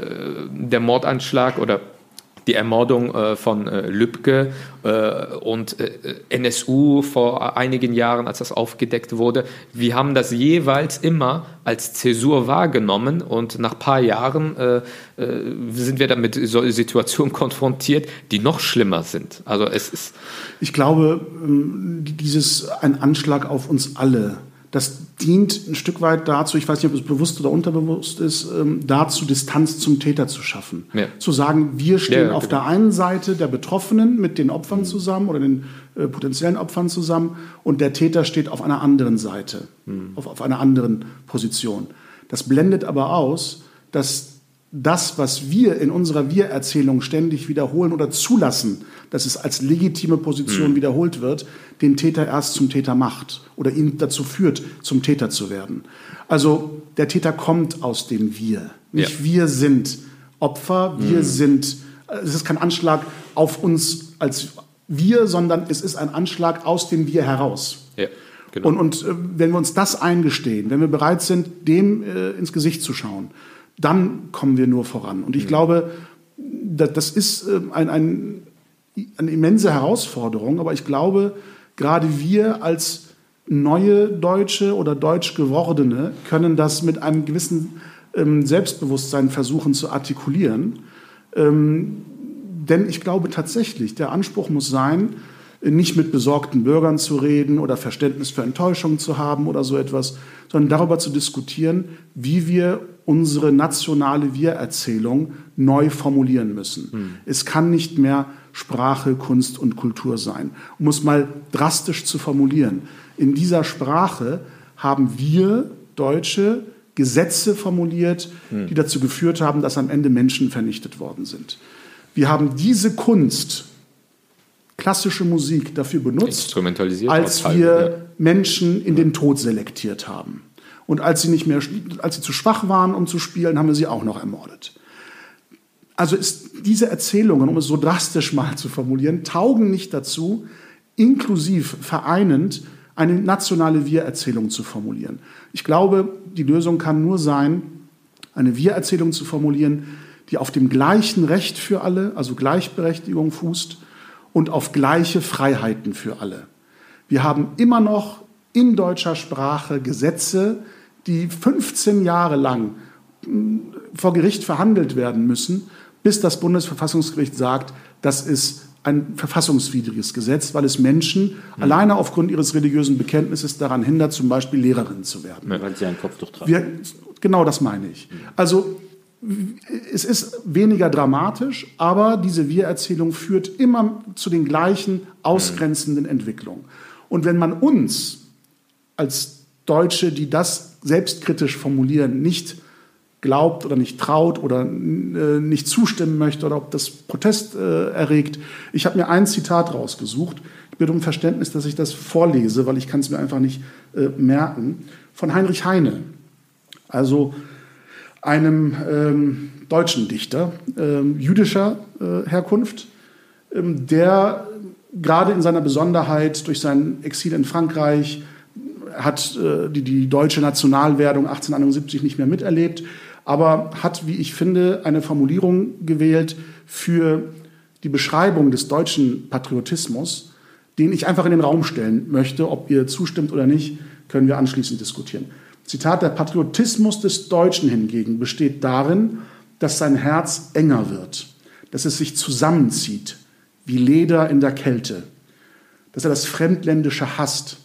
der Mordanschlag oder die Ermordung äh, von äh, Lübcke äh, und äh, NSU vor einigen Jahren, als das aufgedeckt wurde. Wir haben das jeweils immer als Zäsur wahrgenommen und nach ein paar Jahren äh, äh, sind wir dann mit solchen Situationen <laughs> konfrontiert, die noch schlimmer sind. Also es ist. Ich glaube, ähm, dieses ein Anschlag auf uns alle das dient ein Stück weit dazu, ich weiß nicht, ob es bewusst oder unterbewusst ist, ähm, dazu Distanz zum Täter zu schaffen. Ja. Zu sagen, wir stehen ja, auf genau. der einen Seite der Betroffenen mit den Opfern mhm. zusammen oder den äh, potenziellen Opfern zusammen und der Täter steht auf einer anderen Seite, mhm. auf, auf einer anderen Position. Das blendet aber aus, dass das, was wir in unserer Wir-Erzählung ständig wiederholen oder zulassen, dass es als legitime Position mhm. wiederholt wird, den Täter erst zum Täter macht oder ihn dazu führt, zum Täter zu werden. Also der Täter kommt aus dem Wir. Nicht ja. wir sind Opfer, wir mhm. sind, es ist kein Anschlag auf uns als wir, sondern es ist ein Anschlag aus dem Wir heraus. Ja. Genau. Und, und äh, wenn wir uns das eingestehen, wenn wir bereit sind, dem äh, ins Gesicht zu schauen, dann kommen wir nur voran. Und ich mhm. glaube, das ist äh, ein, ein, eine immense Herausforderung, aber ich glaube, gerade wir als neue Deutsche oder Deutsch gewordene können das mit einem gewissen ähm, Selbstbewusstsein versuchen zu artikulieren. Ähm, denn ich glaube tatsächlich, der Anspruch muss sein, nicht mit besorgten Bürgern zu reden oder Verständnis für Enttäuschung zu haben oder so etwas, sondern darüber zu diskutieren, wie wir unsere nationale Wir-Erzählung neu formulieren müssen. Hm. Es kann nicht mehr Sprache, Kunst und Kultur sein. Um es mal drastisch zu formulieren. In dieser Sprache haben wir Deutsche Gesetze formuliert, hm. die dazu geführt haben, dass am Ende Menschen vernichtet worden sind. Wir haben diese Kunst klassische Musik dafür benutzt, als wir. Menschen in den Tod selektiert haben. Und als sie nicht mehr, als sie zu schwach waren, um zu spielen, haben wir sie auch noch ermordet. Also ist diese Erzählungen, um es so drastisch mal zu formulieren, taugen nicht dazu, inklusiv vereinend eine nationale Wir-Erzählung zu formulieren. Ich glaube, die Lösung kann nur sein, eine Wir-Erzählung zu formulieren, die auf dem gleichen Recht für alle, also Gleichberechtigung fußt, und auf gleiche Freiheiten für alle. Wir haben immer noch in deutscher Sprache Gesetze, die 15 Jahre lang hm, vor Gericht verhandelt werden müssen, bis das Bundesverfassungsgericht sagt, das ist ein verfassungswidriges Gesetz, weil es Menschen mhm. alleine aufgrund ihres religiösen Bekenntnisses daran hindert, zum Beispiel Lehrerin zu werden. Weil sie ein Kopftuch tragen. Wir, genau das meine ich. Also es ist weniger dramatisch, aber diese Wir-Erzählung führt immer zu den gleichen ausgrenzenden Entwicklungen. Und wenn man uns als Deutsche, die das selbstkritisch formulieren, nicht glaubt oder nicht traut oder äh, nicht zustimmen möchte oder ob das Protest äh, erregt. Ich habe mir ein Zitat rausgesucht. Ich bitte um Verständnis, dass ich das vorlese, weil ich kann es mir einfach nicht äh, merken. Von Heinrich Heine. Also einem ähm, deutschen Dichter ähm, jüdischer äh, Herkunft, ähm, der gerade in seiner Besonderheit durch sein Exil in Frankreich hat äh, die, die deutsche Nationalwerdung 1871 nicht mehr miterlebt, aber hat, wie ich finde, eine Formulierung gewählt für die Beschreibung des deutschen Patriotismus, den ich einfach in den Raum stellen möchte. Ob ihr zustimmt oder nicht, können wir anschließend diskutieren. Zitat, der Patriotismus des Deutschen hingegen besteht darin, dass sein Herz enger wird, dass es sich zusammenzieht, wie Leder in der Kälte, dass er das Fremdländische hasst,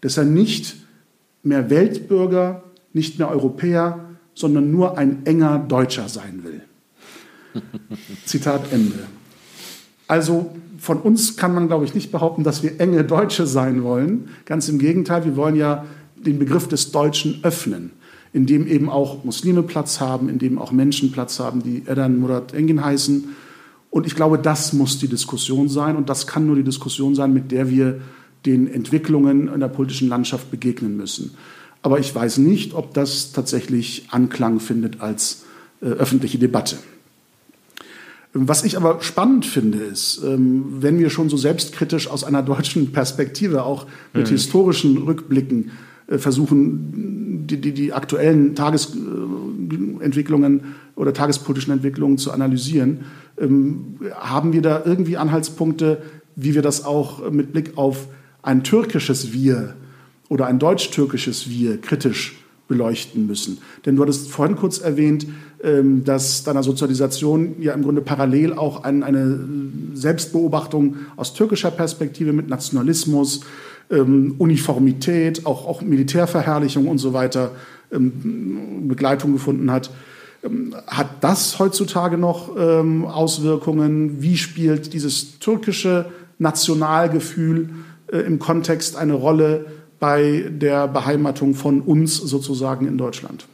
dass er nicht mehr Weltbürger, nicht mehr Europäer, sondern nur ein enger Deutscher sein will. <laughs> Zitat Ende. Also von uns kann man, glaube ich, nicht behaupten, dass wir enge Deutsche sein wollen. Ganz im Gegenteil, wir wollen ja den Begriff des Deutschen öffnen, in dem eben auch Muslime Platz haben, in dem auch Menschen Platz haben, die Edan Murat Engin heißen. Und ich glaube, das muss die Diskussion sein und das kann nur die Diskussion sein, mit der wir den Entwicklungen in der politischen Landschaft begegnen müssen. Aber ich weiß nicht, ob das tatsächlich Anklang findet als äh, öffentliche Debatte. Was ich aber spannend finde, ist, ähm, wenn wir schon so selbstkritisch aus einer <laughs> deutschen Perspektive, auch mit mhm. historischen Rückblicken äh, versuchen, die, die, die aktuellen Tagesentwicklungen oder tagespolitischen Entwicklungen zu analysieren, ähm, haben wir da irgendwie Anhaltspunkte, wie wir das auch mit Blick auf ein türkisches Wir oder ein deutsch-türkisches Wir kritisch beleuchten müssen. Denn du hattest vorhin kurz erwähnt, ähm, dass deiner Sozialisation ja im Grunde parallel auch eine Selbstbeobachtung aus türkischer Perspektive mit Nationalismus, ähm, Uniformität, auch, auch Militärverherrlichung und so weiter ähm, Begleitung gefunden hat. Hat das heutzutage noch Auswirkungen? Wie spielt dieses türkische Nationalgefühl äh, im Kontext eine Rolle bei der Beheimatung von uns sozusagen in Deutschland?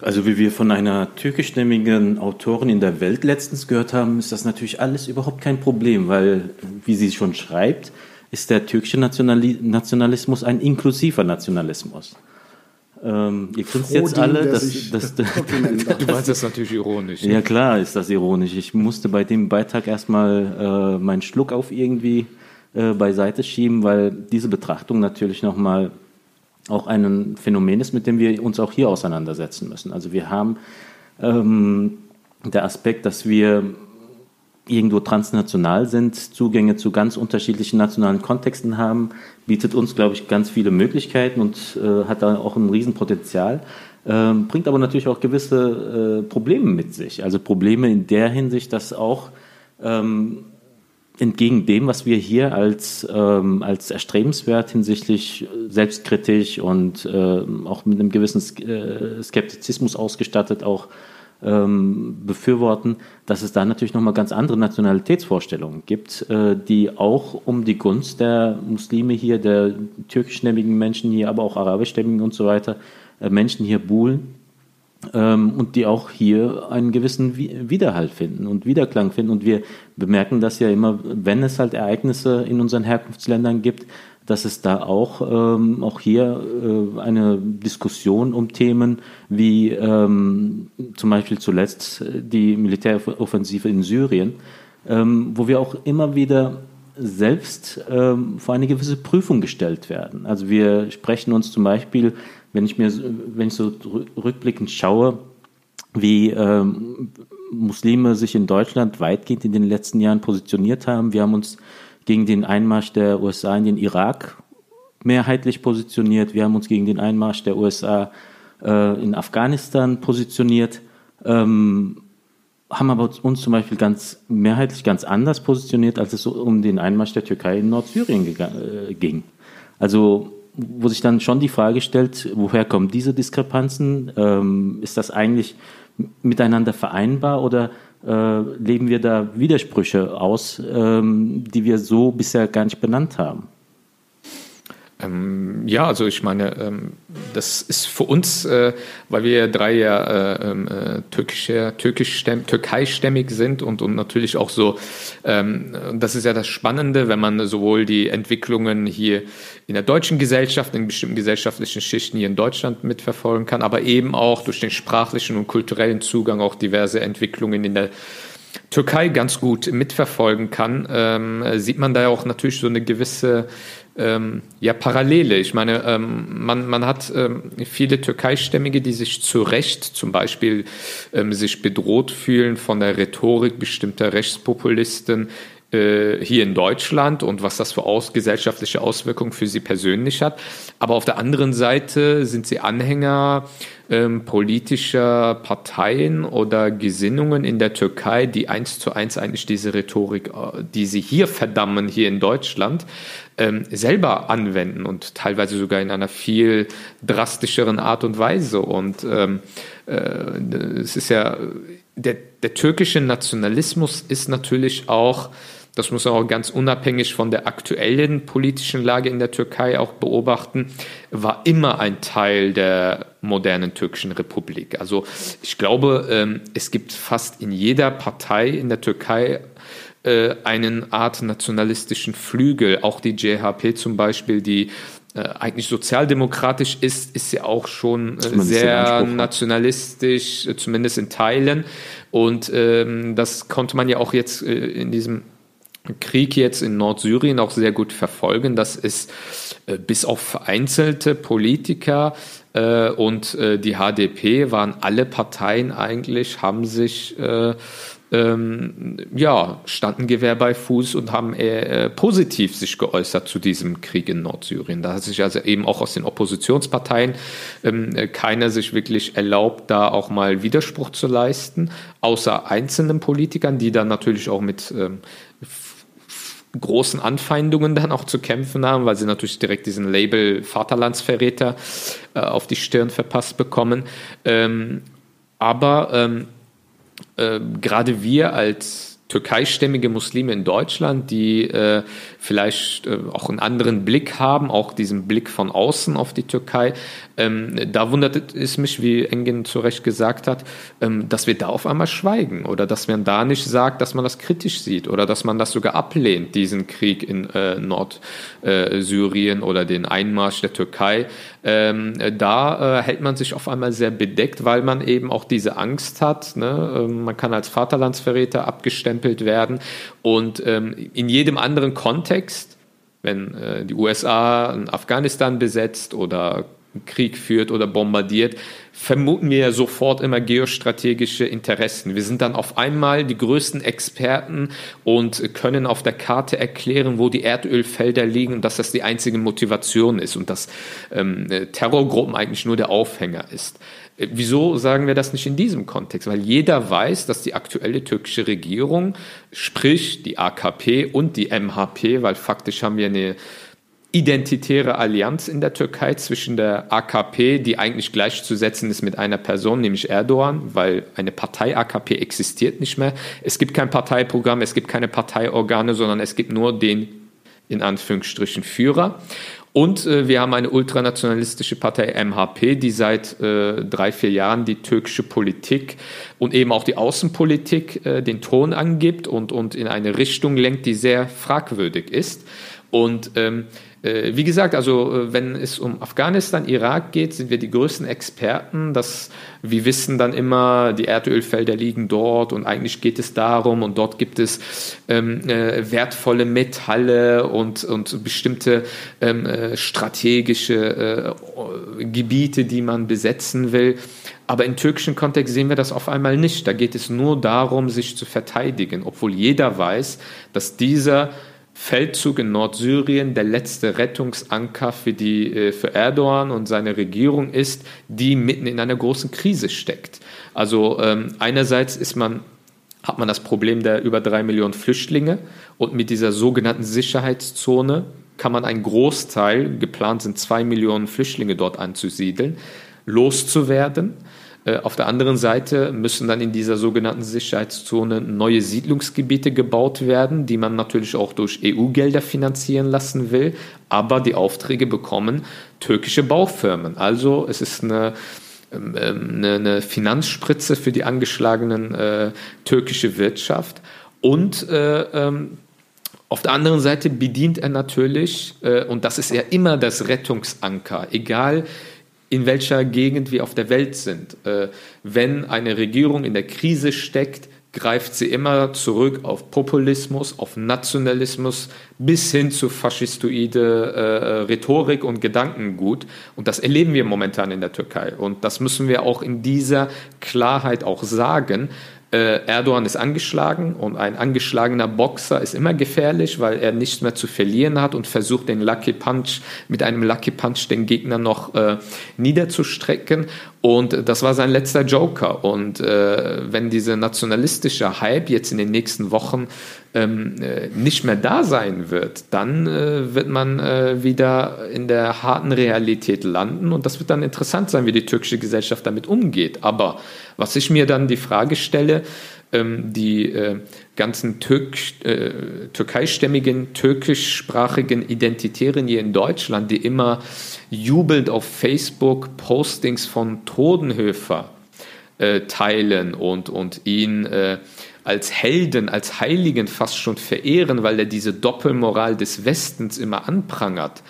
Also wie wir von einer türkischstämmigen Autorin in der Welt letztens gehört haben, ist das natürlich alles überhaupt kein Problem, weil, wie sie schon schreibt, ist der türkische Nationalismus ein inklusiver Nationalismus. Ähm, ihr grinst jetzt alle, dass, dass, <laughs> das du meinst das natürlich ironisch. Ne? Ja klar ist das ironisch. Ich musste bei dem Beitrag erstmal äh, meinen Schluck auf irgendwie äh, beiseite schieben, weil diese Betrachtung natürlich nochmal auch ein Phänomen ist, mit dem wir uns auch hier auseinandersetzen müssen. Also wir haben ähm, der Aspekt, dass wir irgendwo transnational sind, Zugänge zu ganz unterschiedlichen nationalen Kontexten haben, bietet uns, glaube ich, ganz viele Möglichkeiten und äh, hat da auch ein Riesenpotenzial, äh, bringt aber natürlich auch gewisse äh, Probleme mit sich. Also Probleme in der Hinsicht, dass auch ähm, entgegen dem, was wir hier als, ähm, als erstrebenswert hinsichtlich selbstkritisch und äh, auch mit einem gewissen äh, Skeptizismus ausgestattet auch ähm, befürworten, dass es da natürlich nochmal ganz andere Nationalitätsvorstellungen gibt, äh, die auch um die Gunst der Muslime hier, der türkischstämmigen Menschen hier, aber auch arabischstämmigen und so weiter, äh, Menschen hier buhlen ähm, und die auch hier einen gewissen Widerhalt finden und Widerklang finden. Und wir bemerken das ja immer, wenn es halt Ereignisse in unseren Herkunftsländern gibt, dass es da auch, ähm, auch hier äh, eine Diskussion um Themen wie ähm, zum Beispiel zuletzt die Militäroffensive in Syrien, ähm, wo wir auch immer wieder selbst ähm, vor eine gewisse Prüfung gestellt werden. Also wir sprechen uns zum Beispiel, wenn ich mir, wenn ich so rückblickend schaue, wie ähm, Muslime sich in Deutschland weitgehend in den letzten Jahren positioniert haben. Wir haben uns gegen den Einmarsch der USA in den Irak mehrheitlich positioniert. Wir haben uns gegen den Einmarsch der USA äh, in Afghanistan positioniert, ähm, haben aber uns zum Beispiel ganz mehrheitlich ganz anders positioniert, als es um den Einmarsch der Türkei in Nordsyrien äh, ging. Also wo sich dann schon die Frage stellt, woher kommen diese Diskrepanzen? Ähm, ist das eigentlich miteinander vereinbar oder äh, leben wir da Widersprüche aus, ähm, die wir so bisher gar nicht benannt haben. Ähm, ja, also ich meine, ähm, das ist für uns, äh, weil wir drei ja äh, ähm, äh, türkische, türkisch türkeistämmig sind und, und natürlich auch so, ähm, das ist ja das Spannende, wenn man sowohl die Entwicklungen hier in der deutschen Gesellschaft, in bestimmten gesellschaftlichen Schichten hier in Deutschland mitverfolgen kann, aber eben auch durch den sprachlichen und kulturellen Zugang auch diverse Entwicklungen in der Türkei ganz gut mitverfolgen kann, ähm, sieht man da ja auch natürlich so eine gewisse ähm, ja, Parallele. Ich meine, ähm, man, man hat ähm, viele Türkeistämmige, die sich zu Recht zum Beispiel ähm, sich bedroht fühlen von der Rhetorik bestimmter Rechtspopulisten hier in Deutschland und was das für aus, gesellschaftliche Auswirkungen für sie persönlich hat. Aber auf der anderen Seite sind sie Anhänger ähm, politischer Parteien oder Gesinnungen in der Türkei, die eins zu eins eigentlich diese Rhetorik, äh, die sie hier verdammen, hier in Deutschland, ähm, selber anwenden und teilweise sogar in einer viel drastischeren Art und Weise. Und ähm, äh, es ist ja, der, der türkische Nationalismus ist natürlich auch das muss man auch ganz unabhängig von der aktuellen politischen Lage in der Türkei auch beobachten, war immer ein Teil der modernen türkischen Republik. Also ich glaube, ähm, es gibt fast in jeder Partei in der Türkei äh, einen Art nationalistischen Flügel. Auch die JHP zum Beispiel, die äh, eigentlich sozialdemokratisch ist, ist ja auch schon äh, sehr nationalistisch, zumindest in Teilen. Und ähm, das konnte man ja auch jetzt in diesem Krieg jetzt in Nordsyrien auch sehr gut verfolgen. Das ist äh, bis auf vereinzelte Politiker äh, und äh, die HDP waren alle Parteien eigentlich, haben sich äh, ähm, ja, standen Gewehr bei Fuß und haben eher äh, positiv sich geäußert zu diesem Krieg in Nordsyrien. Da hat sich also eben auch aus den Oppositionsparteien ähm, keiner sich wirklich erlaubt, da auch mal Widerspruch zu leisten, außer einzelnen Politikern, die dann natürlich auch mit ähm, großen Anfeindungen dann auch zu kämpfen haben, weil sie natürlich direkt diesen Label Vaterlandsverräter äh, auf die Stirn verpasst bekommen. Ähm, aber ähm, äh, gerade wir als türkeistämmige Muslime in Deutschland, die äh, vielleicht äh, auch einen anderen Blick haben, auch diesen Blick von außen auf die Türkei. Ähm, da wundert es mich, wie Engin zu Recht gesagt hat, ähm, dass wir da auf einmal schweigen oder dass man da nicht sagt, dass man das kritisch sieht oder dass man das sogar ablehnt, diesen Krieg in äh, Nordsyrien oder den Einmarsch der Türkei. Ähm, da äh, hält man sich auf einmal sehr bedeckt, weil man eben auch diese Angst hat. Ne? Ähm, man kann als Vaterlandsverräter abgestempelt werden und ähm, in jedem anderen Kontext, wenn äh, die USA Afghanistan besetzt oder Krieg führt oder bombardiert, vermuten wir ja sofort immer geostrategische Interessen. Wir sind dann auf einmal die größten Experten und können auf der Karte erklären, wo die Erdölfelder liegen und dass das die einzige Motivation ist und dass ähm, Terrorgruppen eigentlich nur der Aufhänger ist. Äh, wieso sagen wir das nicht in diesem Kontext? Weil jeder weiß, dass die aktuelle türkische Regierung, sprich die AKP und die MHP, weil faktisch haben wir eine identitäre Allianz in der Türkei zwischen der AKP, die eigentlich gleichzusetzen ist mit einer Person, nämlich Erdogan, weil eine Partei AKP existiert nicht mehr. Es gibt kein Parteiprogramm, es gibt keine Parteiorgane, sondern es gibt nur den in Anführungsstrichen Führer. Und äh, wir haben eine ultranationalistische Partei MHP, die seit äh, drei, vier Jahren die türkische Politik und eben auch die Außenpolitik äh, den Ton angibt und, und in eine Richtung lenkt, die sehr fragwürdig ist. Und ähm, äh, wie gesagt, also äh, wenn es um Afghanistan, Irak geht, sind wir die größten Experten. Das, wir wissen dann immer, die Erdölfelder liegen dort und eigentlich geht es darum und dort gibt es ähm, äh, wertvolle Metalle und, und bestimmte ähm, äh, strategische äh, Gebiete, die man besetzen will. Aber im türkischen Kontext sehen wir das auf einmal nicht. Da geht es nur darum, sich zu verteidigen, obwohl jeder weiß, dass dieser Feldzug in Nordsyrien der letzte Rettungsanker für, die, äh, für Erdogan und seine Regierung ist, die mitten in einer großen Krise steckt. Also ähm, einerseits ist man, hat man das Problem der über drei Millionen Flüchtlinge und mit dieser sogenannten Sicherheitszone kann man einen Großteil, geplant sind zwei Millionen Flüchtlinge dort anzusiedeln, loszuwerden. Äh, auf der anderen Seite müssen dann in dieser sogenannten Sicherheitszone neue Siedlungsgebiete gebaut werden, die man natürlich auch durch EU-Gelder finanzieren lassen will, aber die Aufträge bekommen türkische Baufirmen. Also es ist eine ähm, ähm, eine, eine Finanzspritze für die angeschlagenen äh, türkische Wirtschaft und äh, ähm, auf der anderen Seite bedient er natürlich, äh, und das ist ja immer das Rettungsanker, egal in welcher Gegend wir auf der Welt sind. Äh, wenn eine Regierung in der Krise steckt, greift sie immer zurück auf Populismus, auf Nationalismus bis hin zu faschistoide äh, Rhetorik und Gedankengut. Und das erleben wir momentan in der Türkei. Und das müssen wir auch in dieser Klarheit auch sagen. Äh, Erdogan ist angeschlagen und ein angeschlagener Boxer ist immer gefährlich, weil er nichts mehr zu verlieren hat und versucht den Lucky Punch mit einem Lucky Punch den Gegner noch äh, niederzustrecken. Und das war sein letzter Joker. Und äh, wenn dieser nationalistische Hype jetzt in den nächsten Wochen ähm, äh, nicht mehr da sein wird, dann äh, wird man äh, wieder in der harten Realität landen. Und das wird dann interessant sein, wie die türkische Gesellschaft damit umgeht. Aber was ich mir dann die Frage stelle, ähm, die äh, ganzen Türk, äh, türkeistämmigen, türkischsprachigen Identitären hier in Deutschland, die immer jubelnd auf Facebook Postings von Todenhöfer äh, teilen und, und ihn äh, als Helden, als Heiligen fast schon verehren, weil er diese Doppelmoral des Westens immer anprangert,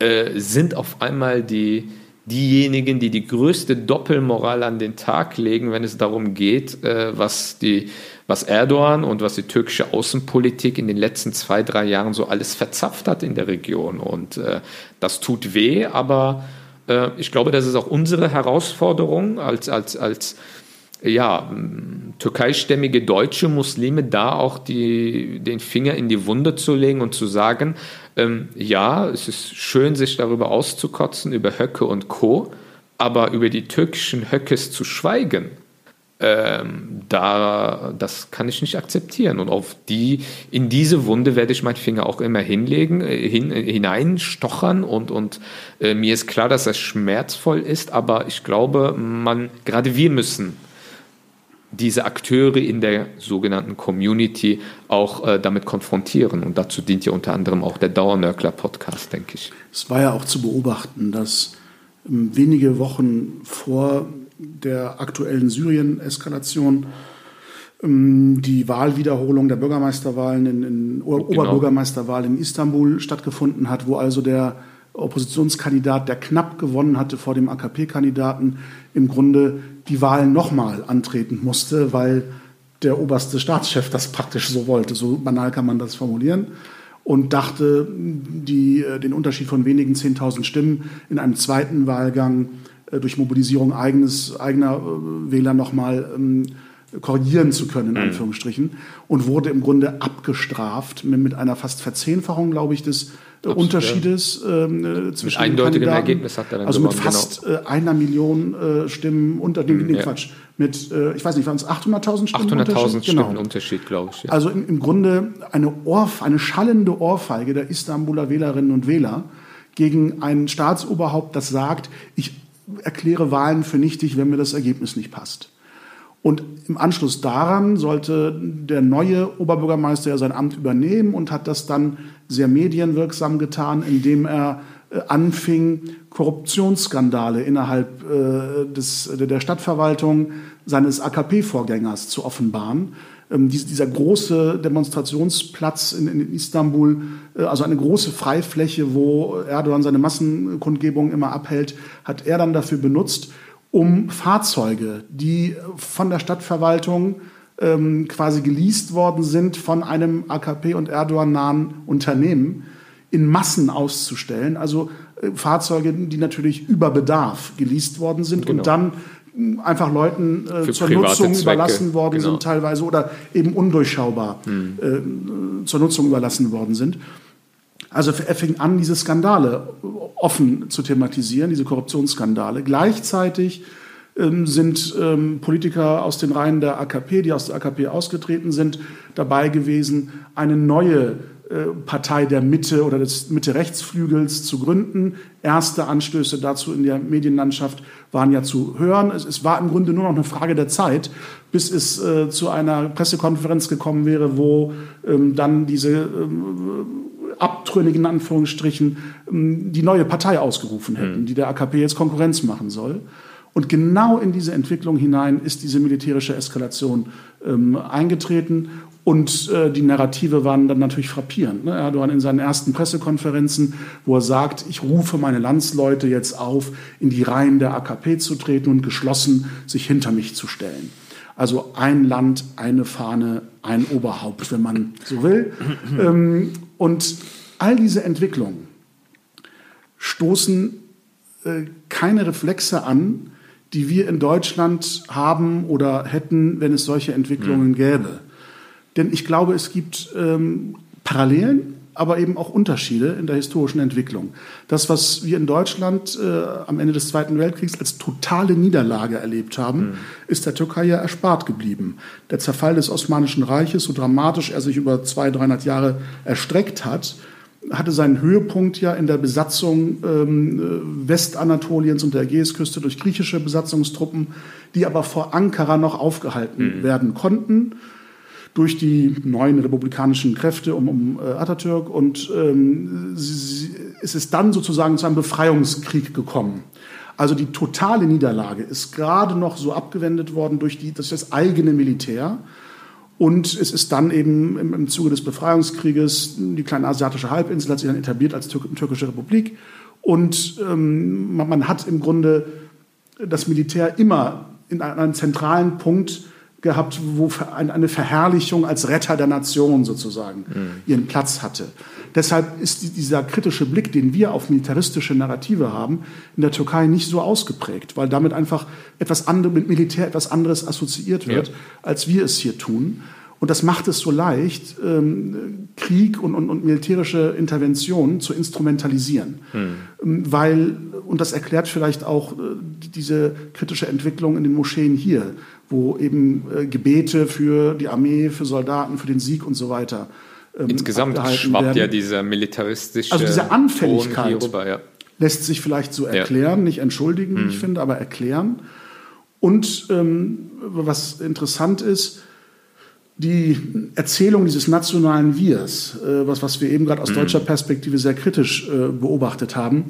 äh, sind auf einmal die, diejenigen, die die größte Doppelmoral an den Tag legen, wenn es darum geht, äh, was, die, was Erdogan und was die türkische Außenpolitik in den letzten zwei, drei Jahren so alles verzapft hat in der Region. Und äh, das tut weh, aber äh, ich glaube, das ist auch unsere Herausforderung als, als, als ja, türkeistämmige deutsche Muslime da auch die, den Finger in die Wunde zu legen und zu sagen, ähm, ja, es ist schön, sich darüber auszukotzen, über Höcke und Co., aber über die türkischen Höckes zu schweigen, ähm, da, das kann ich nicht akzeptieren. Und auf die, in diese Wunde werde ich meinen Finger auch immer hinlegen, äh, hin, äh, hineinstochern und, und äh, mir ist klar, dass das schmerzvoll ist, aber ich glaube, man, gerade wir müssen diese Akteure in der sogenannten Community auch äh, damit konfrontieren. Und dazu dient ja unter anderem auch der Dauernörkler-Podcast, denke ich. Es war ja auch zu beobachten, dass ähm, wenige Wochen vor der aktuellen Syrien-Eskalation ähm, die Wahlwiederholung der Bürgermeisterwahlen in, in genau. Oberbürgermeisterwahl in Istanbul stattgefunden hat, wo also der Oppositionskandidat, der knapp gewonnen hatte vor dem AKP-Kandidaten, im Grunde die Wahlen nochmal antreten musste, weil der oberste Staatschef das praktisch so wollte. So banal kann man das formulieren. Und dachte, die, äh, den Unterschied von wenigen 10.000 Stimmen in einem zweiten Wahlgang äh, durch Mobilisierung eigenes, eigener äh, Wähler nochmal ähm, korrigieren zu können, in mhm. Anführungsstrichen, und wurde im Grunde abgestraft mit, mit einer fast Verzehnfachung, glaube ich, des Absolut, Unterschiedes ähm, zwischen mit eindeutigem Ergebnis hat er dann Also gewonnen, mit fast genau. äh, einer Million äh, Stimmen unter dem, mhm, nee, Quatsch, mit, äh, ich weiß nicht, waren es 800.000 Stimmen 800.000 Stimmen genau. Unterschied, glaube ich. Ja. Also im, im Grunde eine, Ohrf eine schallende Ohrfeige der Istanbuler Wählerinnen und Wähler gegen ein Staatsoberhaupt, das sagt, ich erkläre Wahlen für nichtig, wenn mir das Ergebnis nicht passt. Und im Anschluss daran sollte der neue Oberbürgermeister ja sein Amt übernehmen und hat das dann sehr medienwirksam getan, indem er äh, anfing, Korruptionsskandale innerhalb äh, des, der Stadtverwaltung seines AKP-Vorgängers zu offenbaren. Ähm, dieser große Demonstrationsplatz in, in Istanbul, äh, also eine große Freifläche, wo Erdogan seine Massenkundgebung immer abhält, hat er dann dafür benutzt, um Fahrzeuge, die von der Stadtverwaltung ähm, quasi geleast worden sind von einem AKP- und Erdogan-nahen Unternehmen, in Massen auszustellen. Also äh, Fahrzeuge, die natürlich über Bedarf geleast worden sind genau. und dann einfach Leuten äh, zur Nutzung Zwecke. überlassen worden genau. sind teilweise oder eben undurchschaubar hm. äh, zur Nutzung überlassen worden sind. Also er fing an, diese Skandale offen zu thematisieren, diese Korruptionsskandale. Gleichzeitig ähm, sind ähm, Politiker aus den Reihen der AKP, die aus der AKP ausgetreten sind, dabei gewesen, eine neue äh, Partei der Mitte oder des Mitte-Rechtsflügels zu gründen. Erste Anstöße dazu in der Medienlandschaft waren ja zu hören. Es, es war im Grunde nur noch eine Frage der Zeit, bis es äh, zu einer Pressekonferenz gekommen wäre, wo ähm, dann diese abtrünnigen Anführungsstrichen ähm, die neue Partei ausgerufen hätten, mhm. die der AKP jetzt Konkurrenz machen soll. Und genau in diese Entwicklung hinein ist diese militärische Eskalation ähm, eingetreten. Und äh, die Narrative waren dann natürlich frappierend. Ne? Erdogan in seinen ersten Pressekonferenzen, wo er sagt, ich rufe meine Landsleute jetzt auf, in die Reihen der AKP zu treten und geschlossen sich hinter mich zu stellen. Also ein Land, eine Fahne, ein Oberhaupt, wenn man so will. ähm, und all diese Entwicklungen stoßen äh, keine Reflexe an, die wir in Deutschland haben oder hätten, wenn es solche Entwicklungen mhm. gäbe. Denn ich glaube, es gibt ähm, Parallelen, aber eben auch Unterschiede in der historischen Entwicklung. Das, was wir in Deutschland äh, am Ende des Zweiten Weltkriegs als totale Niederlage erlebt haben, mhm. ist der Türkei ja erspart geblieben. Der Zerfall des Osmanischen Reiches, so dramatisch er sich über 200, 300 Jahre erstreckt hat, hatte seinen Höhepunkt ja in der Besatzung ähm, Westanatoliens und der Ägäisküste durch griechische Besatzungstruppen, die aber vor Ankara noch aufgehalten mhm. werden konnten durch die neuen republikanischen Kräfte um, um äh, Atatürk. Und ähm, sie, es ist dann sozusagen zu einem Befreiungskrieg gekommen. Also die totale Niederlage ist gerade noch so abgewendet worden durch, die, durch das eigene Militär. Und es ist dann eben im, im Zuge des Befreiungskrieges, die kleine asiatische Halbinsel hat sich dann etabliert als Tür türkische Republik. Und ähm, man, man, hat im Grunde das Militär immer in einem zentralen Punkt gehabt, wo eine Verherrlichung als Retter der Nation sozusagen mhm. ihren Platz hatte. Deshalb ist dieser kritische Blick, den wir auf militaristische Narrative haben, in der Türkei nicht so ausgeprägt, weil damit einfach etwas anderes, mit Militär etwas anderes assoziiert wird, ja. als wir es hier tun. Und das macht es so leicht, ähm, Krieg und, und, und, militärische Interventionen zu instrumentalisieren. Hm. Weil, und das erklärt vielleicht auch äh, diese kritische Entwicklung in den Moscheen hier, wo eben äh, Gebete für die Armee, für Soldaten, für den Sieg und so weiter. Ähm, Insgesamt schwappt werden. ja dieser militaristische. Also diese Anfälligkeit rüber, ja. lässt sich vielleicht so erklären, ja. nicht entschuldigen, wie hm. ich finde, aber erklären. Und ähm, was interessant ist, die Erzählung dieses nationalen Wirs, äh, was, was wir eben gerade aus mhm. deutscher Perspektive sehr kritisch äh, beobachtet haben,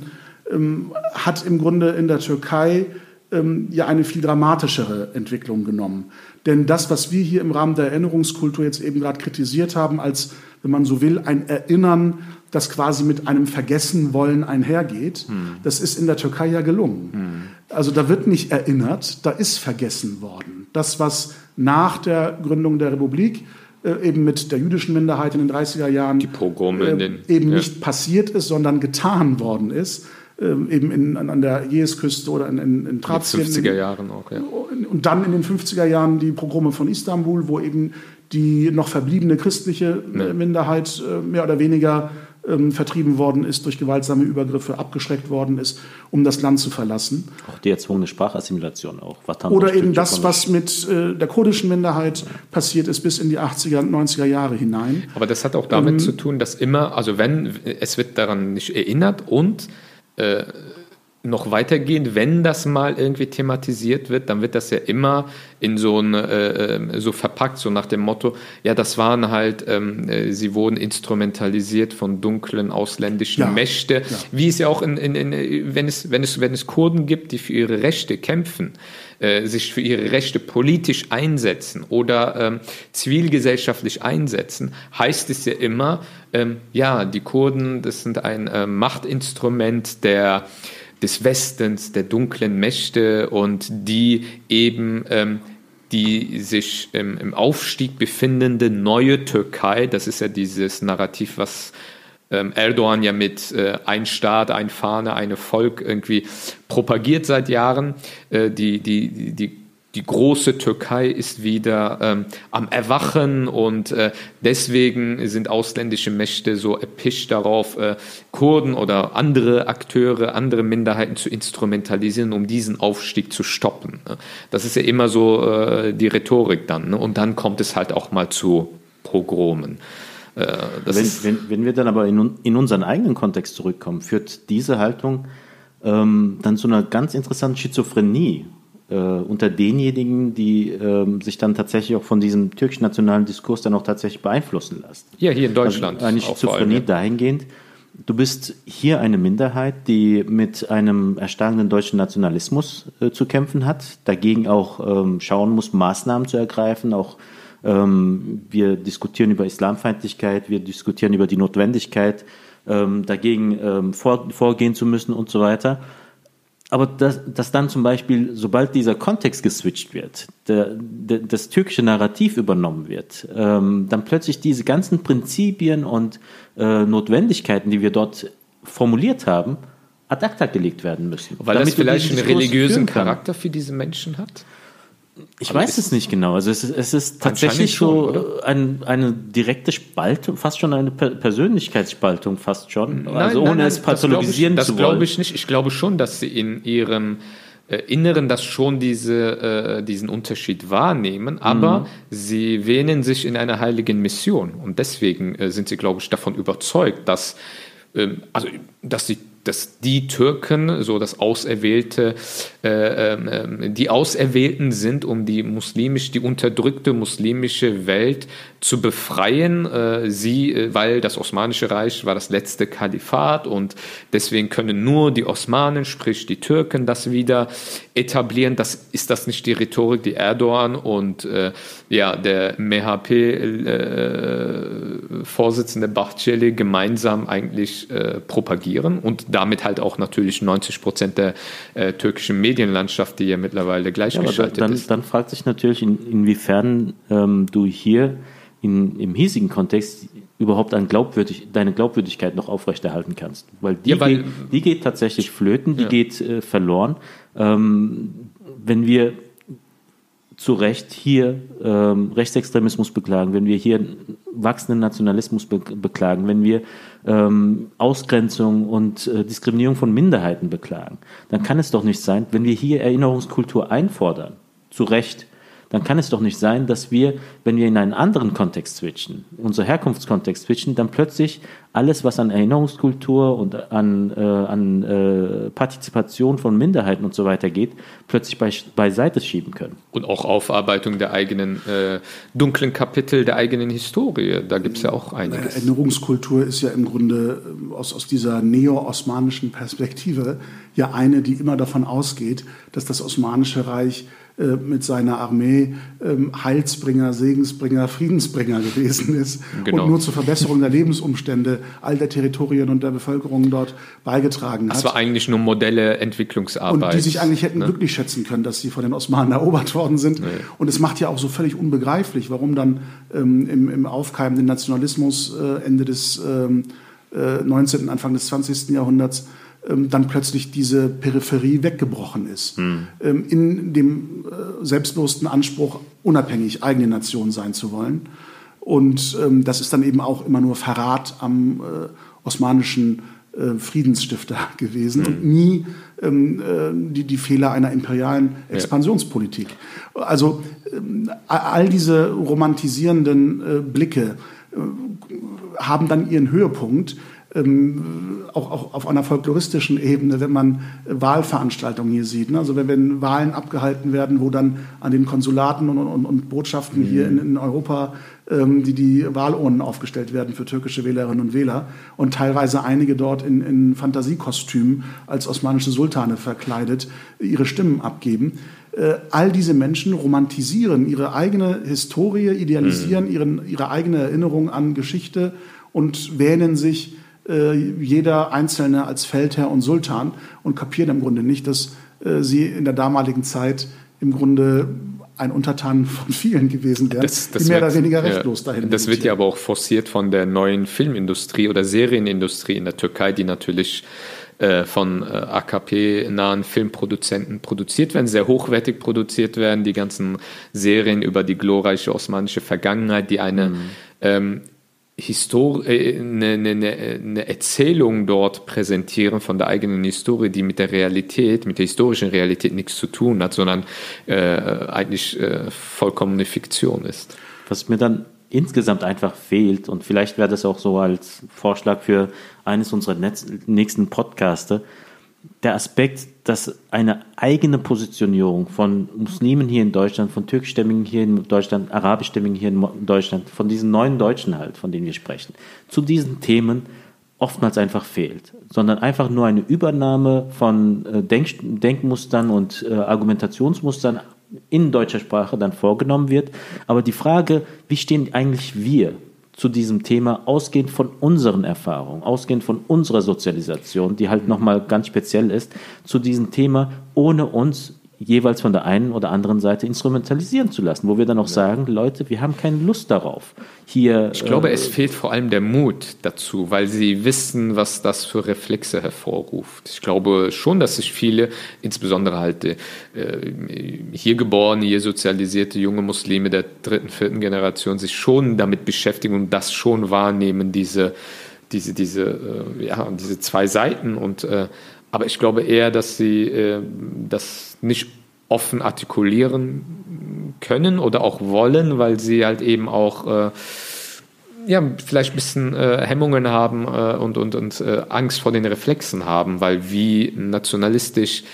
ähm, hat im Grunde in der Türkei ähm, ja eine viel dramatischere Entwicklung genommen. Denn das, was wir hier im Rahmen der Erinnerungskultur jetzt eben gerade kritisiert haben, als, wenn man so will, ein Erinnern, das quasi mit einem Vergessenwollen einhergeht, mhm. das ist in der Türkei ja gelungen. Mhm. Also da wird nicht erinnert, da ist vergessen worden. Das, was nach der Gründung der Republik äh, eben mit der jüdischen Minderheit in den 30er Jahren äh, den, eben ja. nicht passiert ist, sondern getan worden ist, äh, eben in, an der Jesküste oder in, in, in Trazien. In den 50er Jahren auch, ja. Und dann in den 50er Jahren die Pogrome von Istanbul, wo eben die noch verbliebene christliche ja. Minderheit äh, mehr oder weniger ähm, vertrieben worden ist, durch gewaltsame Übergriffe abgeschreckt worden ist, um das Land zu verlassen. Auch die erzwungene Sprachassimilation auch. Oder eben das, was mit äh, der kurdischen Minderheit ja. passiert ist, bis in die 80er und 90er Jahre hinein. Aber das hat auch damit ähm, zu tun, dass immer, also wenn, es wird daran nicht erinnert und äh, noch weitergehend, wenn das mal irgendwie thematisiert wird, dann wird das ja immer in so ein, äh, ähm, so verpackt, so nach dem Motto, ja, das waren halt, ähm, äh, sie wurden instrumentalisiert von dunklen ausländischen ja, Mächte, ja. wie es ja auch in, in, in, wenn es, wenn es, wenn es Kurden gibt, die für ihre Rechte kämpfen, äh, sich für ihre Rechte politisch einsetzen oder ähm, zivilgesellschaftlich einsetzen, heißt es ja immer, ähm, ja, die Kurden, das sind ein äh, Machtinstrument der des Westens, der dunklen Mächte und die eben ähm, die sich ähm, im Aufstieg befindende neue Türkei, das ist ja dieses Narrativ, was Erdogan ja mit äh, ein Staat, ein Fahne, ein Volk irgendwie propagiert seit Jahren, äh, die, die, die die große Türkei ist wieder ähm, am Erwachen und äh, deswegen sind ausländische Mächte so erpicht darauf, äh, Kurden oder andere Akteure, andere Minderheiten zu instrumentalisieren, um diesen Aufstieg zu stoppen. Ne? Das ist ja immer so äh, die Rhetorik dann. Ne? Und dann kommt es halt auch mal zu Pogromen. Äh, wenn, wenn, wenn, wir dann aber in, in, unseren eigenen Kontext zurückkommen, führt diese Haltung ähm, dann zu einer ganz interessanten Schizophrenie äh, unter denjenigen, die äh, sich dann tatsächlich auch von diesem türkisch-nationalen Diskurs dann auch tatsächlich beeinflussen lassen. Ja, hier in Deutschland. Also eine Schizophrenie dahingehend, du bist hier eine Minderheit, die mit einem erstarkenden deutschen Nationalismus äh, zu kämpfen hat, dagegen auch ähm, schauen muss, Maßnahmen zu ergreifen, auch wir diskutieren über Islamfeindlichkeit, wir diskutieren über die Notwendigkeit, ähm, dagegen ähm, vor, vorgehen zu müssen und so weiter aber dass, dass dann zum Beispiel, sobald dieser Kontext geswitcht wird, der, der, das türkische Narrativ übernommen wird, ähm, dann plötzlich diese ganzen Prinzipien und äh, Notwendigkeiten, die wir dort formuliert haben, ad acta gelegt werden müssen. Weil das vielleicht einen religiösen Charakter für diese Menschen hat? Ich Aber weiß es nicht genau. Also es ist, es ist tatsächlich schon, so ein, eine direkte Spaltung, fast schon eine Persönlichkeitsspaltung, fast schon. Nein, also ohne nein, nein, es pathologisieren das zu wollen. Das glaube ich nicht. Ich glaube schon, dass sie in ihrem äh, Inneren das schon diese, äh, diesen Unterschied wahrnehmen, aber mhm. sie wähnen sich in einer heiligen Mission und deswegen äh, sind sie, glaube ich, davon überzeugt, dass, ähm, also, dass sie dass die Türken, so das Auserwählte, äh, äh, die Auserwählten sind, um die muslimisch, die unterdrückte muslimische Welt zu befreien. Äh, sie, äh, weil das Osmanische Reich war das letzte Kalifat und deswegen können nur die Osmanen, sprich die Türken, das wieder etablieren. Das ist das nicht die Rhetorik, die Erdogan und äh, ja der MHP-Vorsitzende äh, Bahçeli gemeinsam eigentlich propagieren und damit halt auch natürlich 90 Prozent der äh, türkischen Medienlandschaft, die ja mittlerweile gleichgeschaltet ja, dann, ist. Dann fragt sich natürlich, in, inwiefern ähm, du hier in, im hiesigen Kontext überhaupt ein glaubwürdig, deine Glaubwürdigkeit noch aufrechterhalten kannst. Weil die, ja, weil, geht, die geht tatsächlich flöten, die ja. geht äh, verloren. Ähm, wenn wir zu Recht hier ähm, Rechtsextremismus beklagen, wenn wir hier wachsenden Nationalismus be beklagen, wenn wir ähm, Ausgrenzung und äh, Diskriminierung von Minderheiten beklagen, dann kann es doch nicht sein, wenn wir hier Erinnerungskultur einfordern, zu Recht, dann kann es doch nicht sein, dass wir, wenn wir in einen anderen Kontext switchen, unser Herkunftskontext switchen, dann plötzlich alles, was an Erinnerungskultur und an, äh, an äh, Partizipation von Minderheiten und so weiter geht, plötzlich bei, beiseite schieben können. Und auch Aufarbeitung der eigenen äh, dunklen Kapitel der eigenen Historie. Da gibt es ja auch einiges. Erinnerungskultur ist ja im Grunde äh, aus, aus dieser neo-osmanischen Perspektive ja eine, die immer davon ausgeht, dass das Osmanische Reich äh, mit seiner Armee ähm, Heilsbringer, Segensbringer, Friedensbringer gewesen ist genau. und nur zur Verbesserung der Lebensumstände all der Territorien und der Bevölkerung dort beigetragen hat. Das war eigentlich nur Modelle Entwicklungsarbeit. Und die sich eigentlich hätten ne? glücklich schätzen können, dass sie von den Osmanen erobert worden sind. Nee. Und es macht ja auch so völlig unbegreiflich, warum dann ähm, im, im aufkeimenden Nationalismus äh, Ende des ähm, äh, 19., Anfang des 20. Jahrhunderts dann plötzlich diese Peripherie weggebrochen ist. Mhm. Ähm, in dem äh, selbstbewussten Anspruch, unabhängig eigene Nation sein zu wollen. Und ähm, das ist dann eben auch immer nur Verrat am äh, osmanischen äh, Friedensstifter <laughs> gewesen mhm. und nie ähm, die, die Fehler einer imperialen Expansionspolitik. Ja. Also ähm, all diese romantisierenden Blicke haben dann ihren Höhepunkt, ähm, auch, auch auf einer folkloristischen Ebene, wenn man Wahlveranstaltungen hier sieht. Ne? Also wenn, wenn Wahlen abgehalten werden, wo dann an den Konsulaten und, und, und Botschaften mhm. hier in, in Europa ähm, die, die Wahlurnen aufgestellt werden für türkische Wählerinnen und Wähler und teilweise einige dort in, in Fantasiekostümen als osmanische Sultane verkleidet ihre Stimmen abgeben äh, all diese Menschen romantisieren ihre eigene Historie, idealisieren mhm. ihren, ihre eigene Erinnerung an Geschichte und wähnen sich äh, jeder Einzelne als Feldherr und Sultan und kapieren im Grunde nicht, dass äh, sie in der damaligen Zeit im Grunde ein Untertan von vielen gewesen wären, das, das die mehr wird, oder weniger rechtlos ja, dahin Das wird ja aber auch forciert von der neuen Filmindustrie oder Serienindustrie in der Türkei, die natürlich äh, von AKP-nahen Filmproduzenten produziert werden, sehr hochwertig produziert werden, die ganzen Serien über die glorreiche osmanische Vergangenheit, die eine mhm. ähm, Histor äh, eine, eine, eine, Erzählung dort präsentieren von der eigenen Historie, die mit der Realität, mit der historischen Realität nichts zu tun hat, sondern äh, eigentlich äh, vollkommene Fiktion ist. Was mir dann insgesamt einfach fehlt, und vielleicht wäre das auch so als Vorschlag für eines unserer nächsten Podcaste, der Aspekt, dass eine eigene Positionierung von Muslimen hier in Deutschland, von türkischstämmigen hier in Deutschland, arabischstämmigen hier in Deutschland, von diesen neuen Deutschen halt, von denen wir sprechen, zu diesen Themen oftmals einfach fehlt, sondern einfach nur eine Übernahme von äh, Denk Denkmustern und äh, Argumentationsmustern in deutscher Sprache dann vorgenommen wird. Aber die Frage, wie stehen eigentlich wir zu diesem Thema, ausgehend von unseren Erfahrungen, ausgehend von unserer Sozialisation, die halt nochmal ganz speziell ist, zu diesem Thema, ohne uns jeweils von der einen oder anderen Seite instrumentalisieren zu lassen, wo wir dann auch ja. sagen, Leute, wir haben keine Lust darauf. Hier, ich glaube, äh, es fehlt vor allem der Mut dazu, weil sie wissen, was das für Reflexe hervorruft. Ich glaube schon, dass sich viele, insbesondere halt äh, hier geborene, hier sozialisierte junge Muslime der dritten, vierten Generation, sich schon damit beschäftigen und das schon wahrnehmen, diese, diese, diese, äh, ja, diese zwei Seiten und äh, aber ich glaube eher, dass sie äh, das nicht offen artikulieren können oder auch wollen, weil sie halt eben auch äh, ja, vielleicht ein bisschen äh, Hemmungen haben äh, und, und, und äh, Angst vor den Reflexen haben, weil wie nationalistisch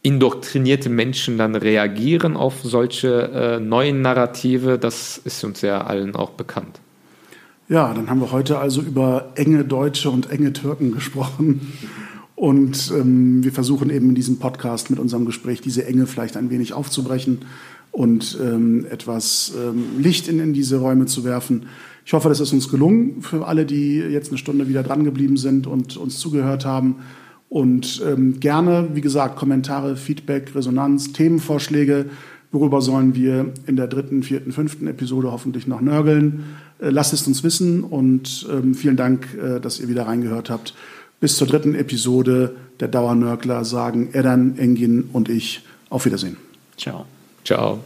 indoktrinierte Menschen dann reagieren auf solche äh, neuen Narrative, das ist uns ja allen auch bekannt. Ja, dann haben wir heute also über enge Deutsche und enge Türken gesprochen. Und ähm, wir versuchen eben in diesem Podcast mit unserem Gespräch diese Enge vielleicht ein wenig aufzubrechen und ähm, etwas ähm, Licht in, in diese Räume zu werfen. Ich hoffe, das ist uns gelungen für alle, die jetzt eine Stunde wieder dran geblieben sind und uns zugehört haben. Und ähm, gerne, wie gesagt, Kommentare, Feedback, Resonanz, Themenvorschläge. Worüber sollen wir in der dritten, vierten, fünften Episode hoffentlich noch nörgeln? Äh, lasst es uns wissen und ähm, vielen Dank, äh, dass ihr wieder reingehört habt. Bis zur dritten Episode der Dauernörgler sagen Edan, Engin und ich auf Wiedersehen. Ciao. Ciao.